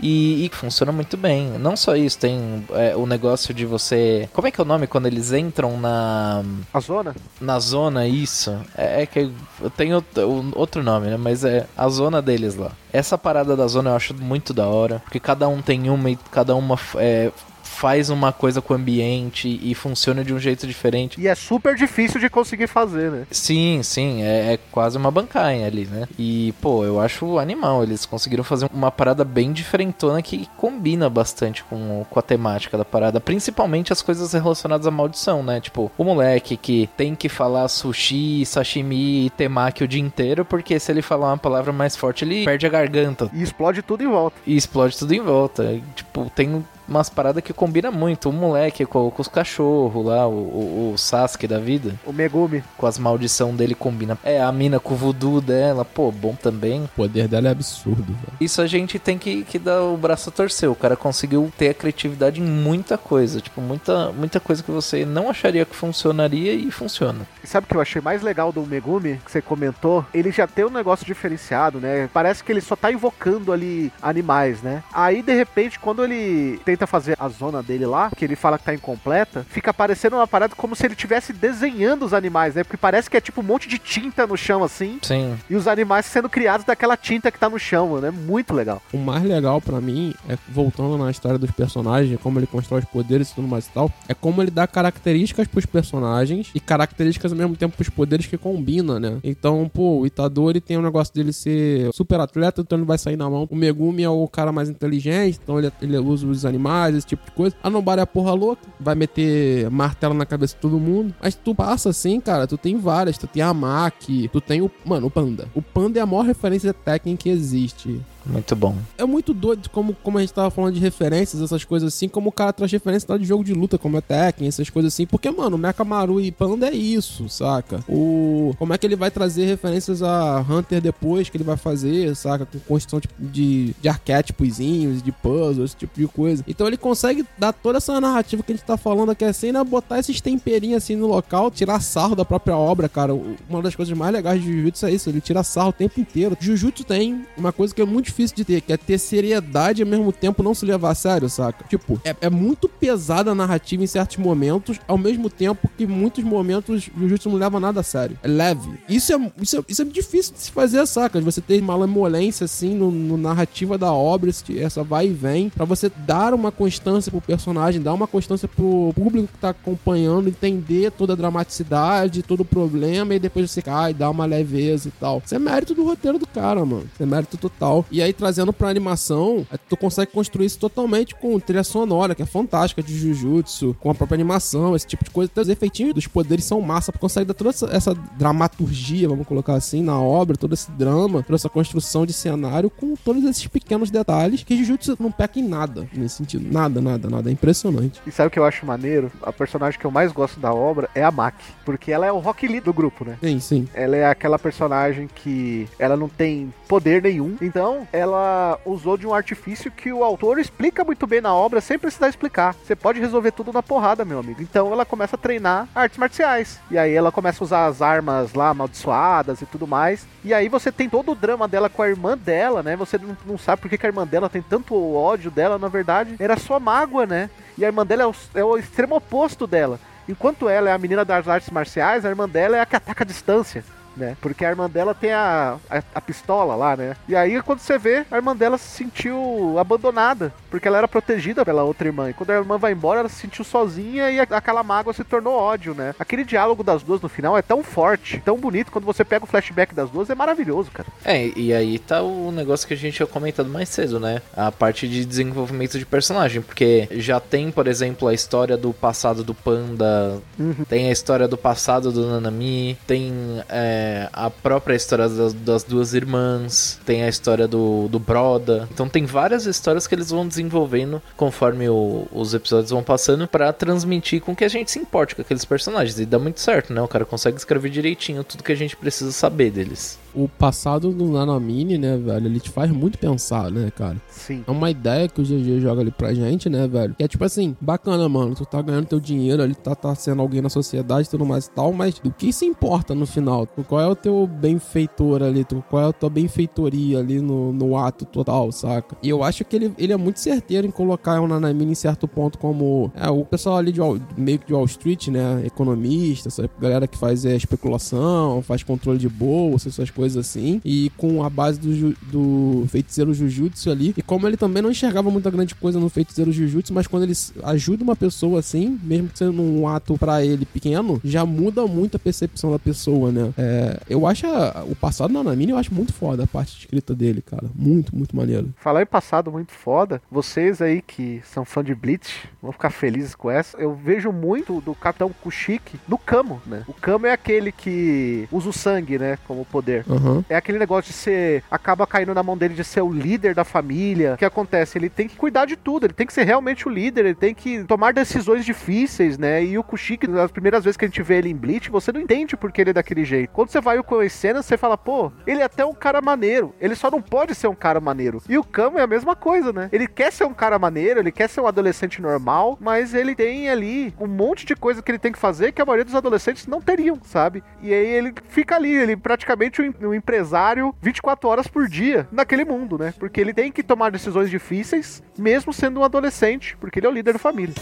E, e funciona muito bem. Não só isso, tem é, o negócio de você. Como é que é o nome quando eles entram na A zona? na zona, isso. É, é que eu tenho outro- outro nome, né? Mas é a zona deles lá. Essa parada da zona eu acho muito da hora. Porque cada um tem uma e cada uma é, faz uma coisa com o ambiente e funciona de um jeito diferente. E é super difícil de conseguir fazer, né? Sim, sim, é, é quase uma bancaia ali, né? E, pô, eu acho animal. Eles conseguiram fazer uma parada bem diferentona que combina bastante com, com a temática da parada. Principalmente as coisas relacionadas à maldição, né? Tipo, o moleque que tem que falar sushi, sashimi e temaki o dia inteiro, porque se ele falar uma palavra mais forte, ele perde a garganta E explode tudo em volta. e explode tudo em volta. E, Tipo, tem umas paradas que combina muito. O moleque com, com os cachorros lá, o, o, o Sasuke da vida, O Megumi. com as maldição dele combina. É, a mina com o voodoo dela, pô, bom também. O poder dela é absurdo, velho. Isso a gente tem que, que dar o braço a torcer. O cara conseguiu ter a criatividade em muita coisa. Tipo, muita, muita coisa que você não acharia que funcionaria e funciona. E sabe o que eu achei mais legal do Megumi, que você comentou? Ele já tem um negócio diferenciado, né? Parece que ele só tá invocando ali animais, né? Aí, de repente, quando ele tenta fazer a zona dele lá, que ele fala que tá incompleta, fica parecendo uma parada como se ele estivesse desenhando os animais, né? Porque parece que é tipo um monte de tinta no chão, assim, Sim. e os animais sendo criados daquela tinta que tá no chão, né? Muito legal. O mais legal pra mim é voltando na história dos personagens, como ele constrói os poderes e tudo mais e tal, é como ele dá características pros personagens e características ao mesmo tempo pros poderes que combina, né? Então, pô, o Itadori tem um negócio dele ser super atleta, então ele vai sair na mão. O Megumi é o cara mais inteligente, então ele, ele usa os animais, esse tipo de coisa. A Nobara é a porra louca, vai meter martelo na cabeça de todo mundo. Mas tu passa assim, cara, tu tem várias. Tu tem a Maki, tu tem o. Mano, o Panda. O Panda é a maior referência técnica que existe. Muito bom. É muito doido como, como a gente tava falando de referências, essas coisas assim, como o cara traz referência lá de jogo de luta, como é Tekken, essas coisas assim. Porque, mano, Mekamaru e Panda é isso, saca? O... Como é que ele vai trazer referências a Hunter depois que ele vai fazer, saca? Com construção tipo, de, de arquétipozinhos, de puzzles, esse tipo de coisa. Então ele consegue dar toda essa narrativa que a gente tá falando aqui assim, né? Botar esses temperinhos assim no local, tirar sarro da própria obra, cara. Uma das coisas mais legais de Jujutsu é isso, ele tira sarro o tempo inteiro. Jujutsu tem uma coisa que é muito difícil de ter, que é ter seriedade e ao mesmo tempo não se levar a sério, saca? Tipo, é, é muito pesada a narrativa em certos momentos, ao mesmo tempo que muitos momentos Jujutsu não leva nada a sério. É leve. Isso é, isso é, isso é difícil de se fazer, saca? Você ter malemolência, assim, no, no narrativa da obra, essa vai e vem, pra você dar uma constância pro personagem, dar uma constância pro público que tá acompanhando, entender toda a dramaticidade, todo o problema, e depois você cai, dá uma leveza e tal. Isso é mérito do roteiro do cara, mano. Isso é mérito total. E aí, trazendo pra animação, aí tu consegue construir isso totalmente com trilha sonora, que é fantástica, de Jujutsu, com a própria animação, esse tipo de coisa. Então, os efeitinhos dos poderes são massa, porque consegue dar toda essa, essa dramaturgia, vamos colocar assim, na obra, todo esse drama, toda essa construção de cenário, com todos esses pequenos detalhes, que Jujutsu não peca em nada nesse sentido. Nada, nada, nada. É impressionante. E sabe o que eu acho maneiro? A personagem que eu mais gosto da obra é a Maki, porque ela é o Rock Lee do grupo, né? Sim, sim. Ela é aquela personagem que ela não tem poder nenhum. Então, ela usou de um artifício que o autor explica muito bem na obra, sem precisar explicar. Você pode resolver tudo na porrada, meu amigo. Então, ela começa a treinar artes marciais. E aí ela começa a usar as armas lá amaldiçoadas e tudo mais. E aí você tem todo o drama dela com a irmã dela, né? Você não, não sabe por que, que a irmã dela tem tanto ódio dela, na verdade. Era só mágoa, né? E a irmã dela é o, é o extremo oposto dela. Enquanto ela é a menina das artes marciais, a irmã dela é a que ataca a distância. Né? Porque a irmã dela tem a, a, a pistola lá, né? E aí, quando você vê, a irmã dela se sentiu abandonada. Porque ela era protegida pela outra irmã. E quando a irmã vai embora, ela se sentiu sozinha e aquela mágoa se tornou ódio, né? Aquele diálogo das duas no final é tão forte, tão bonito. Quando você pega o flashback das duas, é maravilhoso, cara. É, e aí tá o negócio que a gente tinha comentado mais cedo, né? A parte de desenvolvimento de personagem. Porque já tem, por exemplo, a história do passado do Panda, tem a história do passado do Nanami, tem é, a própria história das, das duas irmãs, tem a história do, do Broda. Então tem várias histórias que eles vão desenvolvendo conforme o- os episódios vão passando pra transmitir com que a gente se importe com aqueles personagens. E dá muito certo, né? O cara consegue escrever direitinho tudo que a gente precisa saber deles. O passado do Nanamini, né, velho, ele te faz muito pensar, né, cara? Sim. É uma ideia que o GG joga ali pra gente, né, velho? Que é tipo assim, bacana, mano. Tu tá ganhando teu dinheiro ali, tá, tá sendo alguém na sociedade e tudo mais e tal, mas do que se importa no final? Qual é o teu benfeitor ali? Qual é a tua benfeitoria ali no, no ato total, saca? E eu acho que ele, ele é muito certeiro em colocar o Nanamini em certo ponto como é, o pessoal ali de meio que de Wall Street, né? Economista, essa galera que faz é, especulação, faz controle de bolsa, essas coisas assim. E com a base do, do feiticeiro Jujutsu ali. E como ele também não enxergava muita grande coisa no feiticeiro Jujutsu, mas quando ele ajuda uma pessoa assim, mesmo que sendo um ato pra ele pequeno, já muda muito a percepção da pessoa, né? É, eu acho a- o passado da Nanamine, eu acho muito foda a parte escrita dele, cara. Muito, muito maneiro. Falar em passado muito foda, vocês aí que são fã de Bleach, vão ficar felizes com essa. Eu vejo muito do Capitão Kushiki no Kamo, né? O Kamo é aquele que usa o sangue, né, como poder. Aham. É aquele negócio de ser. Acaba caindo na mão dele de ser o líder da família. O que acontece? Ele tem que cuidar de tudo, ele tem que ser realmente o líder, ele tem que tomar decisões difíceis, né? E o Kushik, nas primeiras vezes que a gente vê ele em Bleach, você não entende porque ele é daquele jeito. Quando você vai o conhecendo, você fala, pô, ele é até um cara maneiro. Ele só não pode ser um cara maneiro. E o Kamo é a mesma coisa, né? Ele quer ser um cara maneiro, ele quer ser um adolescente normal, mas ele tem ali um monte de coisa que ele tem que fazer que a maioria dos adolescentes não teriam, sabe? E aí ele fica ali, ele praticamente um, um empresário 24 horas por dia naquele mundo, né? Porque ele tem que tomar decisões difíceis, mesmo sendo um adolescente, porque ele é o líder da família.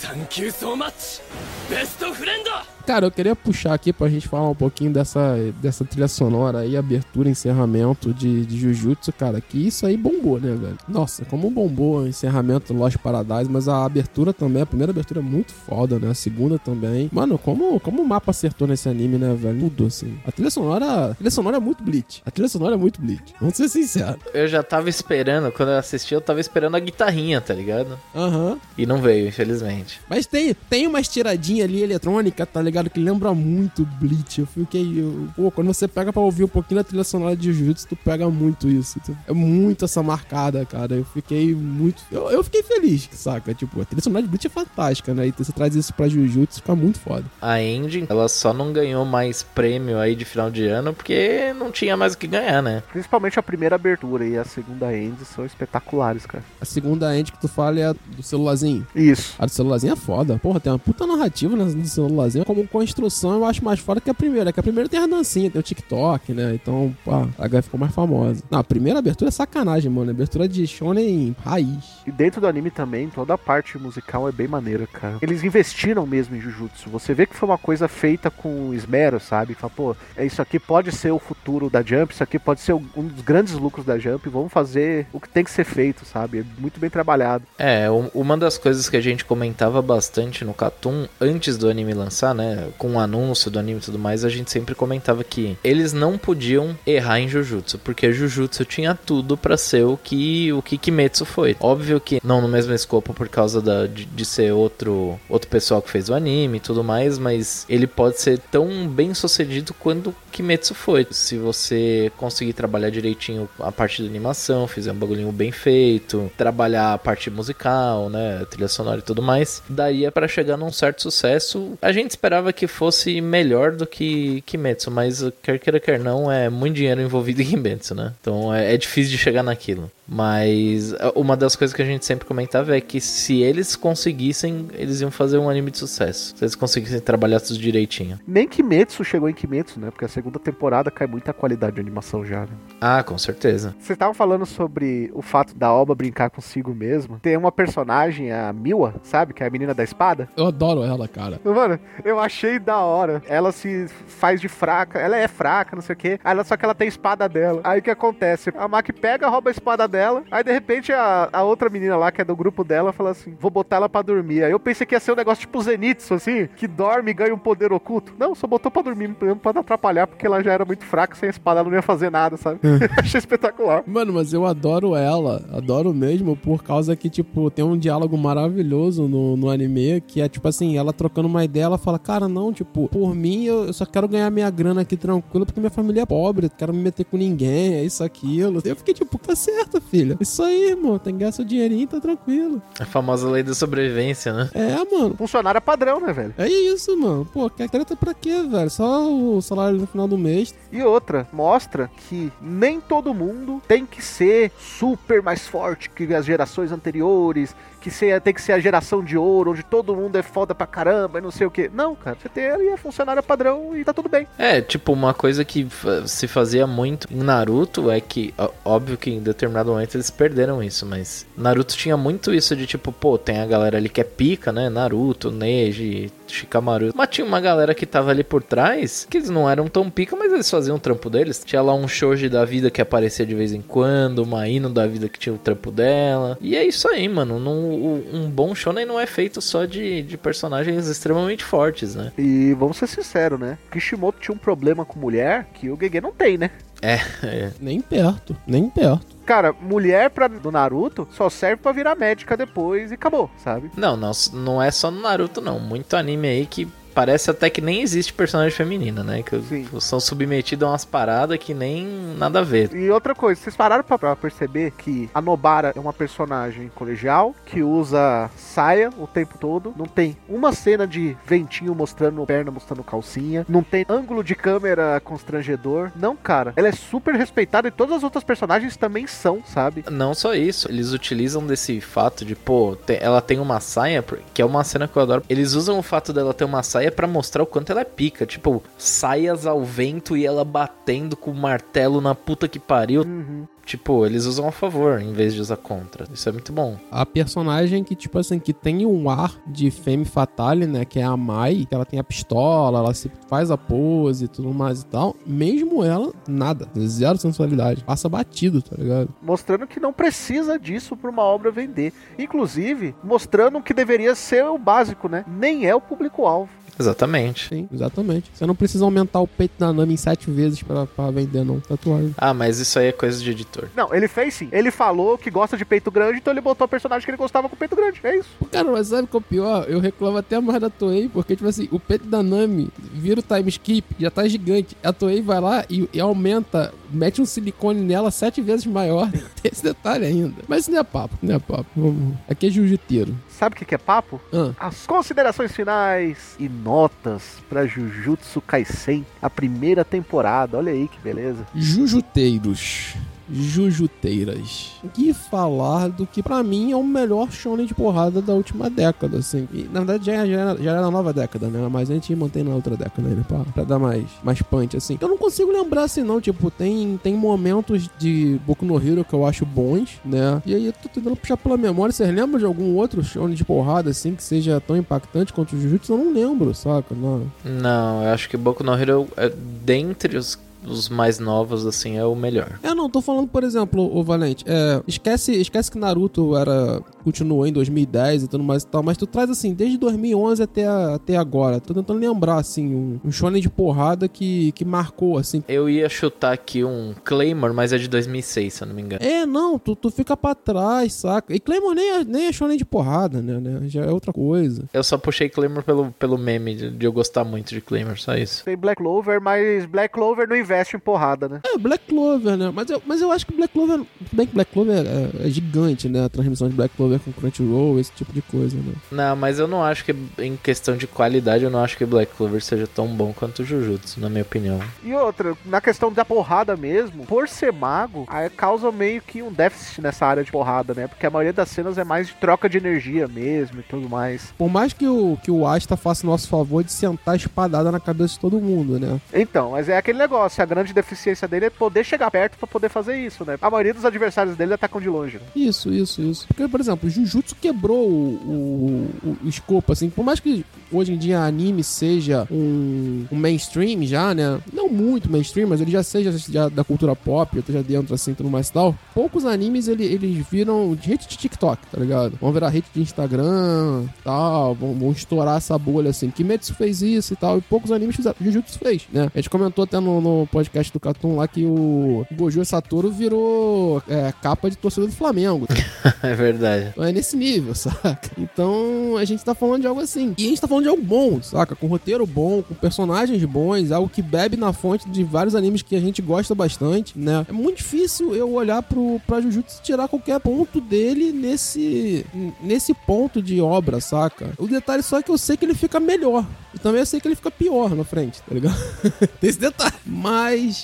Thank you so much, best friend! cara, eu queria puxar aqui pra gente falar um pouquinho dessa, dessa trilha sonora aí, abertura, encerramento de, de Jujutsu, cara, que isso aí bombou, né, velho? Nossa, como bombou o encerramento Lost Paradise, mas a abertura também, a primeira abertura é muito foda, né? A segunda também. Mano, como, como o mapa acertou nesse anime, né, velho? Tudo, assim. A trilha sonora, a trilha sonora é muito Bleach. A trilha sonora é muito Bleach. Vamos ser sinceros. Eu já tava esperando, quando eu assisti, eu tava esperando a guitarrinha, tá ligado? Aham. Uhum. E não veio, infelizmente. Mas tem, tem umas tiradinhas ali eletrônica, tá ligado? Que lembra muito Bleach. Eu fiquei. Eu, pô, quando você pega pra ouvir um pouquinho da trilha sonora de Jujutsu, tu pega muito isso. Tu- É muito essa marcada, cara. Eu fiquei muito. Eu, eu fiquei feliz, saca? Tipo, a trilha sonora de Bleach é fantástica, né? E você traz isso pra Jujutsu, fica muito foda. A Engine, ela só não ganhou mais prêmio aí de final de ano porque não tinha mais o que ganhar, né? Principalmente a primeira abertura e a segunda end são espetaculares, cara. A segunda end que tu fala é a do celularzinho. Isso. A do celularzinho é foda. Porra, tem uma puta narrativa né, do celularzinho. Como construção, eu acho mais foda que a primeira. Que a primeira tem a dancinha, tem o TikTok, né? Então, pá, a H ficou mais famosa. Não, a primeira abertura é sacanagem, mano. Abertura de shonen raiz. E dentro do anime também, toda a parte musical é bem maneira, cara. Eles investiram mesmo em Jujutsu. Você vê que foi uma coisa feita com esmero, sabe? Fala, pô, é isso aqui pode ser o futuro da Jump, isso aqui pode ser um dos grandes lucros da Jump. Vamos fazer o que tem que ser feito, sabe? É muito bem trabalhado. É, um- uma das coisas que a gente comentava bastante no Cartoon antes do anime lançar, né? Com o anúncio do anime e tudo mais, a gente sempre comentava que eles não podiam errar em Jujutsu, porque Jujutsu tinha tudo pra ser o que o que Kimetsu foi. Óbvio que não no mesmo escopo por causa da, de, de ser outro outro pessoal que fez o anime e tudo mais, mas ele pode ser tão bem sucedido quanto Kimetsu foi. Se você conseguir trabalhar direitinho a parte da animação, fizer um bagulhinho bem feito, trabalhar a parte musical, né, trilha sonora e tudo mais, daria pra chegar num certo sucesso. A gente esperava que fosse melhor do que Kimetsu, mas quer queira quer não, é muito dinheiro envolvido em Kimetsu, né? Então é, é difícil de chegar naquilo. Mas uma das coisas que a gente sempre comentava é que se eles conseguissem, eles iam fazer um anime de sucesso. Se eles conseguissem trabalhar tudo direitinho. Nem Kimetsu chegou em Kimetsu, né? Porque a segunda temporada cai muita qualidade de animação já, né? Ah, com certeza. Vocês estavam falando sobre o fato da Alba brincar consigo mesma. Tem uma personagem, a Miwa, sabe? Que é a menina da espada. Eu adoro ela, cara. Mano, eu achei da hora. Ela se faz de fraca. Ela é fraca, não sei o quê. Aí ela, só que ela tem a espada dela. Aí o que acontece? A Maki pega, rouba a espada dela. Aí de repente a, a outra menina lá, que é do grupo dela, fala assim: Vou botar ela pra dormir. Aí eu pensei que ia ser um negócio tipo Zenitsu, assim, que dorme e ganha um poder oculto. Não, só botou pra dormir mesmo pra não atrapalhar, porque ela já era muito fraca, sem a espada ela não ia fazer nada, sabe? achei espetacular. Mano, mas eu adoro ela, adoro mesmo, por causa que, tipo, tem um diálogo maravilhoso no, no anime, que é, tipo assim, ela trocando uma ideia, ela fala, cara, não, tipo, por mim eu, eu só quero ganhar minha grana aqui tranquilo, porque minha família é pobre, eu quero me meter com ninguém, é isso, aquilo. Eu fiquei, tipo, tá certo, filha. Isso aí, irmão, tem que ganhar seu dinheirinho, tá tranquilo. A famosa lei da sobrevivência, né? É, mano. Funcionária padrão, né, velho? É isso, mano. Pô, quer treta pra quê, velho? Só o salário no final do mês. E outra, mostra que nem todo mundo tem que ser super mais forte que as gerações anteriores, que ser, tem que ser a geração de ouro, onde todo mundo é foda pra caramba e não sei o que. Não, cara, você tem ali a funcionária padrão e tá tudo bem. É, tipo, uma coisa que se fazia muito em Naruto é que, óbvio que em determinado momento eles perderam isso, mas Naruto tinha muito isso de tipo, pô, tem a galera ali que é pica, né? Naruto, Neji, Shikamaru. Mas tinha uma galera que tava ali por trás, que eles não eram tão pica, mas eles faziam o trampo deles. Tinha lá um Shoji da vida que aparecia de vez em quando, uma Ino da vida que tinha o trampo dela. E é isso aí, mano. Não- o- um bom shonen não é feito só de, de personagens extremamente fortes, né? E vamos ser sinceros, né? Kishimoto tinha um problema com mulher que o Gege não tem, né? É, é. Nem perto, nem perto. Cara, mulher pra, do Naruto só serve pra virar médica depois e acabou, sabe? Não, não, não é só no Naruto, não. Muito anime aí que parece até que nem existe personagem feminina, né? Que Sim. são submetidos a umas paradas que nem nada a ver. E outra coisa, vocês pararam pra, perceber que a Nobara é uma personagem colegial que usa saia o tempo todo. Não tem uma cena de ventinho mostrando perna, mostrando calcinha. Não tem ângulo de câmera constrangedor. Não, cara. Ela é super respeitada e todas as outras personagens também são, sabe? Não só isso, eles utilizam desse fato de, pô, ela tem uma saia, que é uma cena que eu adoro. Eles usam o fato dela ter uma saia pra mostrar o quanto ela é pica. Tipo, saias ao vento e ela batendo com o martelo na puta que pariu. Uhum. Tipo, eles usam a favor em vez de usar contra. Isso é muito bom. A personagem que, tipo assim, que tem um ar de femme fatale, né? Que é a Mai, que ela tem a pistola, ela se faz a pose e tudo mais e tal. Mesmo ela, nada. Zero sensualidade. Passa batido, tá ligado? Mostrando que não precisa disso pra uma obra vender. Inclusive, mostrando que deveria ser o básico, né? Nem é o público-alvo. Exatamente. Sim, exatamente. Você não precisa aumentar o peito da Nami em sete vezes pra, pra vender, não. Tatuagem. Ah, mas isso aí é coisa de editor. Não, ele fez sim. Ele falou que gosta de peito grande, então ele botou o personagem que ele gostava com peito grande. É isso. Cara, mas sabe qual é o pior? Eu reclamo até mais da Toei, porque, tipo assim, o peito da Nami vira o time skip, já tá gigante. A Toei vai lá e, e aumenta, mete um silicone nela sete vezes maior. Tem esse detalhe ainda. Mas isso não é papo, não é papo. Vamos. Aqui é jiu-jiteiro. Sabe o que, que é papo? Ah, As considerações finais e notas pra Jujutsu Kaisen, a primeira temporada. Olha aí que beleza. Jujuteiros. Jujuteiras. Que falar do que pra mim é o melhor shonen de porrada da última década, assim. E, na verdade já, era, já era na nova década, né? Mas a gente mantém na outra década ainda, pra, pra dar mais, mais punch, assim. Eu não consigo lembrar assim, não. Tipo, tem, tem momentos de Boku no Hero que eu acho bons, né? E aí eu tô tentando puxar pela memória. Vocês lembram de algum outro shonen de porrada, assim, que seja tão impactante quanto o Jujutsu? Eu não lembro, saca? Não. Não, eu acho que Boku no Hero, é, dentre os, os mais novos, assim, é o melhor. É, não, tô falando, por exemplo, o Valente, é, esquece, esquece que Naruto era continuou em 2010 e tudo mais e tal, mas tu traz assim, desde 2011 até, a- até agora. Tô tentando lembrar assim um, um shonen de porrada que, que marcou assim. Eu ia chutar aqui um Claymore, mas é de 2006, se eu não me engano. É, não, tu, tu fica pra trás, saca? E Claymore nem é, nem é shonen de porrada, né, né? Já é outra coisa. Eu só puxei Claymore pelo, pelo meme de, de eu gostar muito de Claymore, só isso. Tem Black Clover, mas Black Clover não investe em porrada, né? É, Black Clover, né? Mas eu, mas eu acho que Black Clover. Tudo bem que Black Clover é, é gigante, né? A transmissão de Black Clover com Crunchyroll, esse tipo de coisa, né? Não, mas eu não acho que, em questão de qualidade, eu não acho que Black Clover seja tão bom quanto o Jujutsu, na minha opinião. E outra, na questão da porrada mesmo, por ser mago, aí causa meio que um déficit nessa área de porrada, né? Porque a maioria das cenas é mais de troca de energia mesmo e tudo mais. Por mais que o, que o Asta faça nosso favor de sentar espadada na cabeça de todo mundo, né? Então, mas é aquele negócio, a grande deficiência dele é poder chegar perto pra poder fazer isso, né? A maioria dos adversários dele atacam de longe, né? Isso, isso, isso. Porque, por exemplo, Jujutsu quebrou o, o, o escopo, assim. Por mais que hoje em dia anime seja um, um mainstream já, né? Não muito mainstream, mas ele já seja já da cultura pop, já dentro, assim, tudo mais e tal. Poucos animes, ele, eles viram hate de TikTok, tá ligado? Vão virar hate de Instagram, tal. Vão, vão estourar essa bolha, assim. Kimetsu fez isso e tal. E poucos animes fizeram. Jujutsu fez, né? A gente comentou até no, no podcast do Cartoon lá que o Gojo Satoru virou é, capa de torcedor do Flamengo. é verdade. Então é nesse nível, saca? Então a gente tá falando de algo assim. E a gente tá falando de algo bom, saca? Com roteiro bom, com personagens bons, algo que bebe na fonte de vários animes que a gente gosta bastante, né? É muito difícil eu olhar pro, pra Jujutsu e tirar qualquer ponto dele nesse, nesse ponto de obra, saca? O detalhe só é que eu sei que ele fica melhor. E também eu sei que ele fica pior na frente, tá ligado? Tem esse detalhe. Mas,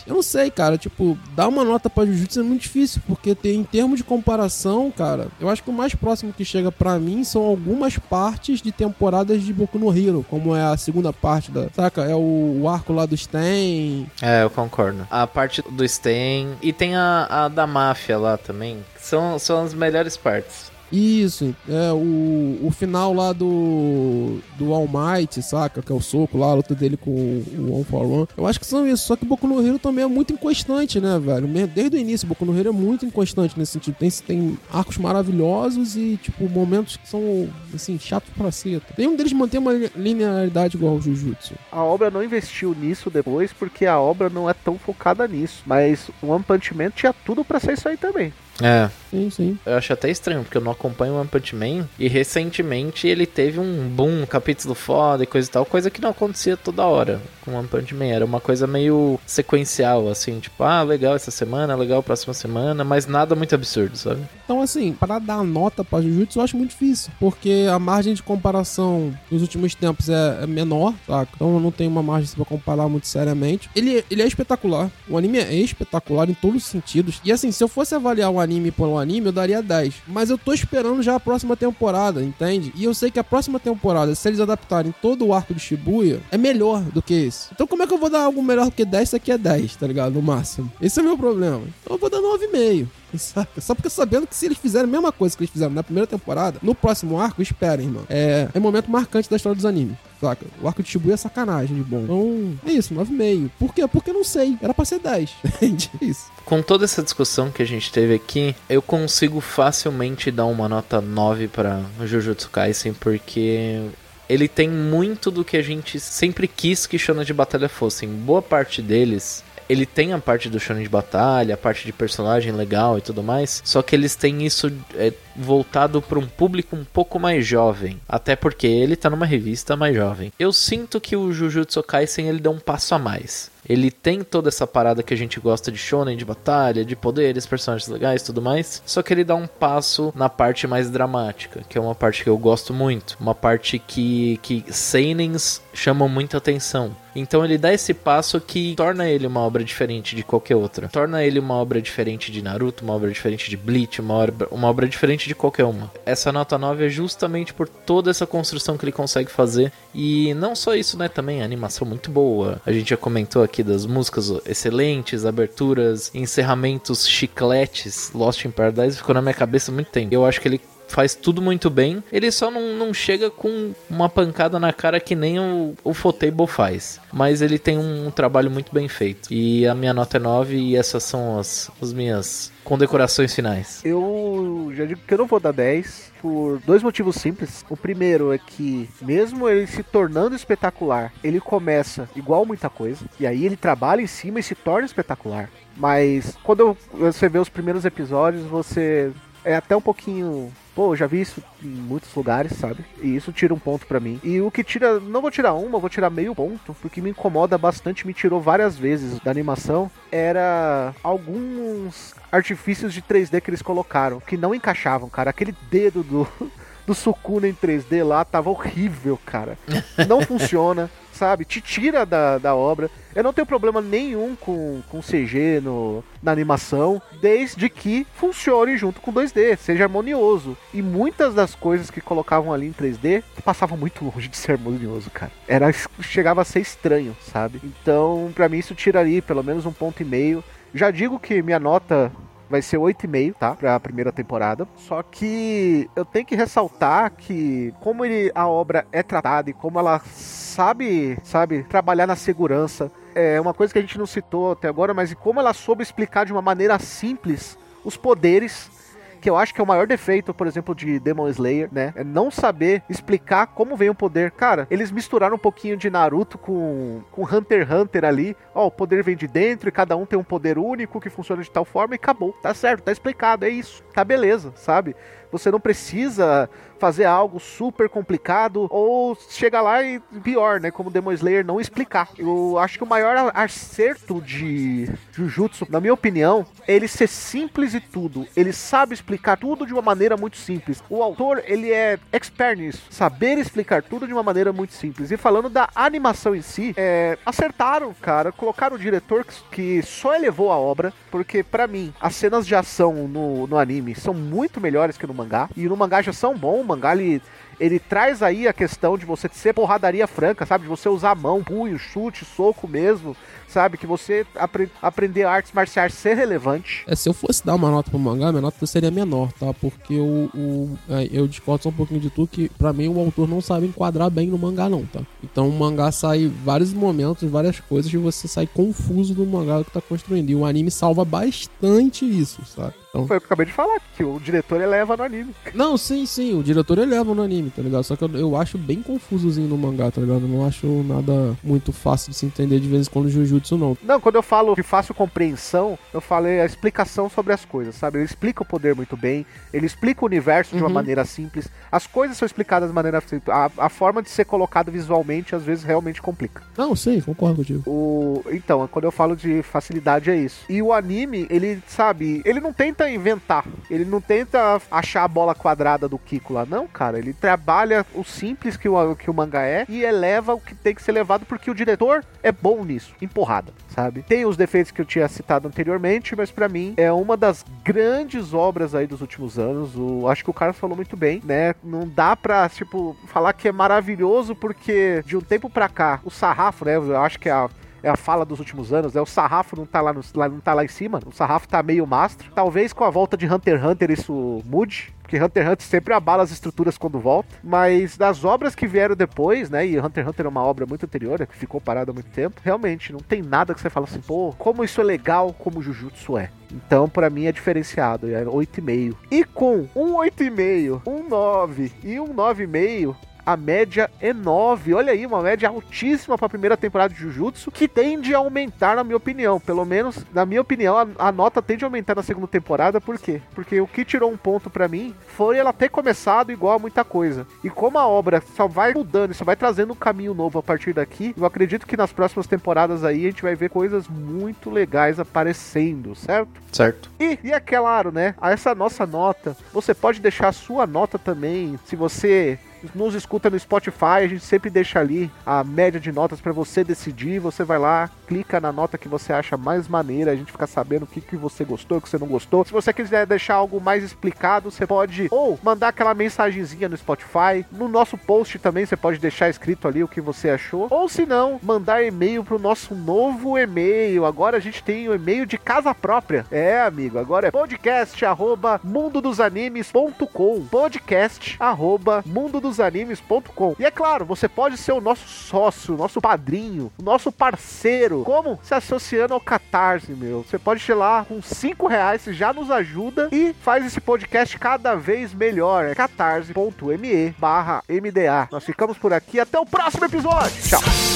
eu não sei, cara. Tipo, dar uma nota pra Jujutsu é muito difícil, porque tem, em termos de comparação, cara, eu acho que o mais próximo que chega pra mim são algumas partes de temporadas de Boku no Hero, como é a segunda parte da. Saca? É o, o arco lá do Sten. É, eu concordo. A parte do Sten e tem a, a da máfia lá também. São, são as melhores partes. Isso, é o, o final lá do do All Might, saca? Que é o soco lá, a luta dele com o, One for One. Eu acho que são isso, só que Boku no Hero também é muito inconstante, né, velho? Desde o início, Boku no Hero é muito inconstante nesse sentido. Tem, tem arcos maravilhosos e, tipo, momentos que são, assim, chatos pra ceta. Nenhum deles mantém uma linearidade igual ao Jujutsu. A obra não investiu nisso depois porque a obra não é tão focada nisso. Mas o One Punch Man tinha tudo pra ser isso aí também. É, Sim, sim. eu acho até estranho, porque eu não, acompanho One Punch Man e recentemente ele teve um boom, capítulo foda e coisa e tal, coisa que não acontecia toda hora com One Punch Man. Era uma coisa meio sequencial, assim, tipo, ah, legal essa semana, legal próxima semana, mas nada muito absurdo, sabe? Então, assim, para dar nota pra Jujutsu eu acho muito difícil, porque a margem de comparação nos últimos tempos é, é menor, saca? Então eu não tenho uma margem pra comparar muito seriamente. Ele, ele é espetacular, o anime é espetacular em todos os sentidos. E assim, se eu fosse avaliar o anime por um anime, eu daria 10. Mas eu tô esperando já a próxima temporada, entende? E eu sei que a próxima temporada, se eles adaptarem todo o arco de Shibuya, é melhor do que esse. Então como é que eu vou dar algo melhor do que 10? Isso aqui é 10, tá ligado? No máximo. Esse é o meu problema. Então eu vou dar 9,5. Saca? Só porque sabendo que se eles fizerem a mesma coisa que eles fizeram na primeira temporada, no próximo arco, esperem, irmão. É, é um momento marcante da história dos animes. Saca? O arco de Shibuya é sacanagem de bom. Então, é isso, 9,5. Por quê? Porque não sei. Era pra ser 10. Entende? É isso. Com toda essa discussão que a gente teve aqui, eu consigo facilmente dar uma nota 9 para Jujutsu Kaisen, porque ele tem muito do que a gente sempre quis que Shonen de Batalha fossem. Boa parte deles ele tem a parte do shonen de batalha, a parte de personagem legal e tudo mais, só que eles têm isso é, voltado para um público um pouco mais jovem, até porque ele tá numa revista mais jovem. Eu sinto que o Jujutsu Kaisen ele dá um passo a mais. Ele tem toda essa parada que a gente gosta de shonen, de batalha, de poderes, personagens legais tudo mais. Só que ele dá um passo na parte mais dramática, que é uma parte que eu gosto muito. Uma parte que, que seinens chamam muita atenção. Então ele dá esse passo que torna ele uma obra diferente de qualquer outra. Torna ele uma obra diferente de Naruto, uma obra diferente de Bleach, uma obra, uma obra diferente de qualquer uma. Essa nota 9 é justamente por toda essa construção que ele consegue fazer. E não só isso, né? Também a animação muito boa. A gente já comentou aqui das músicas excelentes, aberturas, encerramentos chicletes. Lost in Paradise ficou na minha cabeça muito tempo. Eu acho que ele faz tudo muito bem. Ele só não, não chega com uma pancada na cara que nem o, o Fotable faz. Mas ele tem um, trabalho muito bem feito. E a minha nota é 9 e essas são as, as minhas condecorações finais. Eu já digo que eu não vou dar 10 por dois motivos simples. O primeiro é que, mesmo ele se tornando espetacular, ele começa igual muita coisa. E aí ele trabalha em cima e se torna espetacular. Mas quando você vê os primeiros episódios, você é até um pouquinho Pô, eu já vi isso em muitos lugares, sabe? E isso tira um ponto para mim. E o que tira, não vou tirar uma, vou tirar meio ponto, porque me incomoda bastante, me tirou várias vezes da animação, era alguns artifícios de 3D que eles colocaram, que não encaixavam, cara. Aquele dedo do do Sukuna em 3D lá tava horrível, cara. Não funciona, sabe? Te tira da, da obra. Eu não tenho problema nenhum com, com CG no, na animação, desde que funcione junto com 2D, seja harmonioso. E muitas das coisas que colocavam ali em 3D passavam muito longe de ser harmonioso, cara. Era, chegava a ser estranho, sabe? Então, para mim, isso tiraria pelo menos um ponto e meio. Já digo que minha nota vai ser 8,5, tá? Pra primeira temporada. Só que eu tenho que ressaltar que como ele, a obra é tratada e como ela sabe, sabe, trabalhar na segurança, é uma coisa que a gente não citou até agora, mas como ela soube explicar de uma maneira simples os poderes que eu acho que é o maior defeito, por exemplo, de Demon Slayer, né? É não saber explicar como vem o poder. Cara, eles misturaram um pouquinho de Naruto com, com Hunter x Hunter ali. Ó, o poder vem de dentro e cada um tem um poder único que funciona de tal forma e acabou. Tá certo, tá explicado, é isso. Tá beleza, sabe? Você não precisa fazer algo super complicado ou chegar lá e pior, né? Como Demon Slayer não explicar. Eu acho que o maior acerto de Jujutsu, na minha opinião, é ele ser simples e tudo. Ele sabe explicar tudo de uma maneira muito simples. O autor, ele é expert nisso. Saber explicar tudo de uma maneira muito simples. E falando da animação em si, é, acertaram, cara. Colocaram o diretor que só elevou a obra, porque para mim, as cenas de ação no, no anime são muito melhores que no mangá. E no mangá já são bons mangá ele, ele traz aí a questão de você ser porradaria franca, sabe? De você usar mão, punho, chute, soco mesmo, sabe? Que você apre aprender artes marciais ser relevante. É, se eu fosse dar uma nota pro mangá, minha nota seria menor, tá? Porque o, o é, eu discordo só um pouquinho de tu que, pra mim, o autor não sabe enquadrar bem no mangá, não, tá? Então o mangá sai vários momentos, várias coisas, e você sai confuso do mangá que tá construindo. E o anime salva bastante isso, sabe? Então. Foi o que eu acabei de falar, que o diretor eleva no anime. Não, sim, sim, o diretor eleva no anime, tá ligado? Só que eu, eu acho bem confusozinho no mangá, tá ligado? Eu não acho nada muito fácil de se entender de vez em quando o Jujutsu, não. Não, quando eu falo de fácil compreensão, eu falei a explicação sobre as coisas, sabe? Ele explica o poder muito bem, ele explica o universo de uma Uhum. maneira simples, as coisas são explicadas de maneira simples, a, a forma de ser colocado visualmente às vezes realmente complica. Não, sim, concordo contigo. O, então, quando eu falo de facilidade é isso. E o anime, ele, sabe, ele não tenta inventar, ele não tenta achar a bola quadrada do Kiko lá, não, cara. Ele trabalha o simples que o, que o mangá é e eleva o que tem que ser levado porque o diretor é bom nisso, empurrada, sabe? Tem os defeitos que eu tinha citado anteriormente, mas pra mim é uma das grandes obras aí dos últimos anos. O, acho que o cara falou muito bem, né? Não dá pra, tipo, falar que é maravilhoso porque de um tempo pra cá, o sarrafo, né? Eu acho que é a é a fala dos últimos anos, né? O sarrafo não tá lá, no, não tá lá em cima, o sarrafo tá meio mastro. Talvez com a volta de Hunter x Hunter isso mude, porque Hunter x Hunter sempre abala as estruturas quando volta. Mas das obras que vieram depois, né? E Hunter x Hunter é uma obra muito anterior, né, que ficou parada há muito tempo. Realmente, não tem nada que você fala assim, pô, como isso é legal, como Jujutsu é. Então, pra mim é diferenciado, é 8,5. E com um 8,5, um 9 e um 9,5, a média é 9. Olha aí, uma média altíssima para a primeira temporada de Jujutsu, que tende a aumentar, na minha opinião. Pelo menos, na minha opinião, a, a nota tende a aumentar na segunda temporada. Por quê? Porque o que tirou um ponto para mim foi ela ter começado igual a muita coisa. E como a obra só vai mudando, só vai trazendo um caminho novo a partir daqui, eu acredito que nas próximas temporadas aí a gente vai ver coisas muito legais aparecendo, certo? Certo. E, e é claro, né? Essa nossa nota, você pode deixar a sua nota também. Se você nos escuta no Spotify, a gente sempre deixa ali a média de notas para você decidir. Você vai lá, clica na nota que você acha mais maneira, a gente fica sabendo o que, que você gostou, o que você não gostou. Se você quiser deixar algo mais explicado, você pode ou mandar aquela mensagenzinha no Spotify. No nosso post também você pode deixar escrito ali o que você achou. Ou se não, mandar e-mail pro nosso novo e-mail. Agora a gente tem o e-mail de casa própria. É, amigo, agora é podcast arroba mundodosanimes.com podcast arroba mundodosanimes.com E é claro, você pode ser o nosso sócio, nosso padrinho, nosso parceiro. Como? Se associando ao Catarse, meu. Você pode ir lá com 5 reais, você já nos ajuda e faz esse podcast cada vez melhor. É catarse.me barra MDA. Nós ficamos por aqui. Até o próximo episódio. Tchau.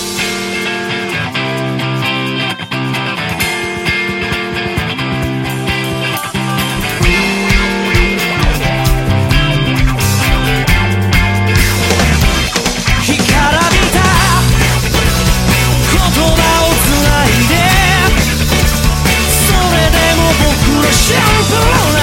Share Bologna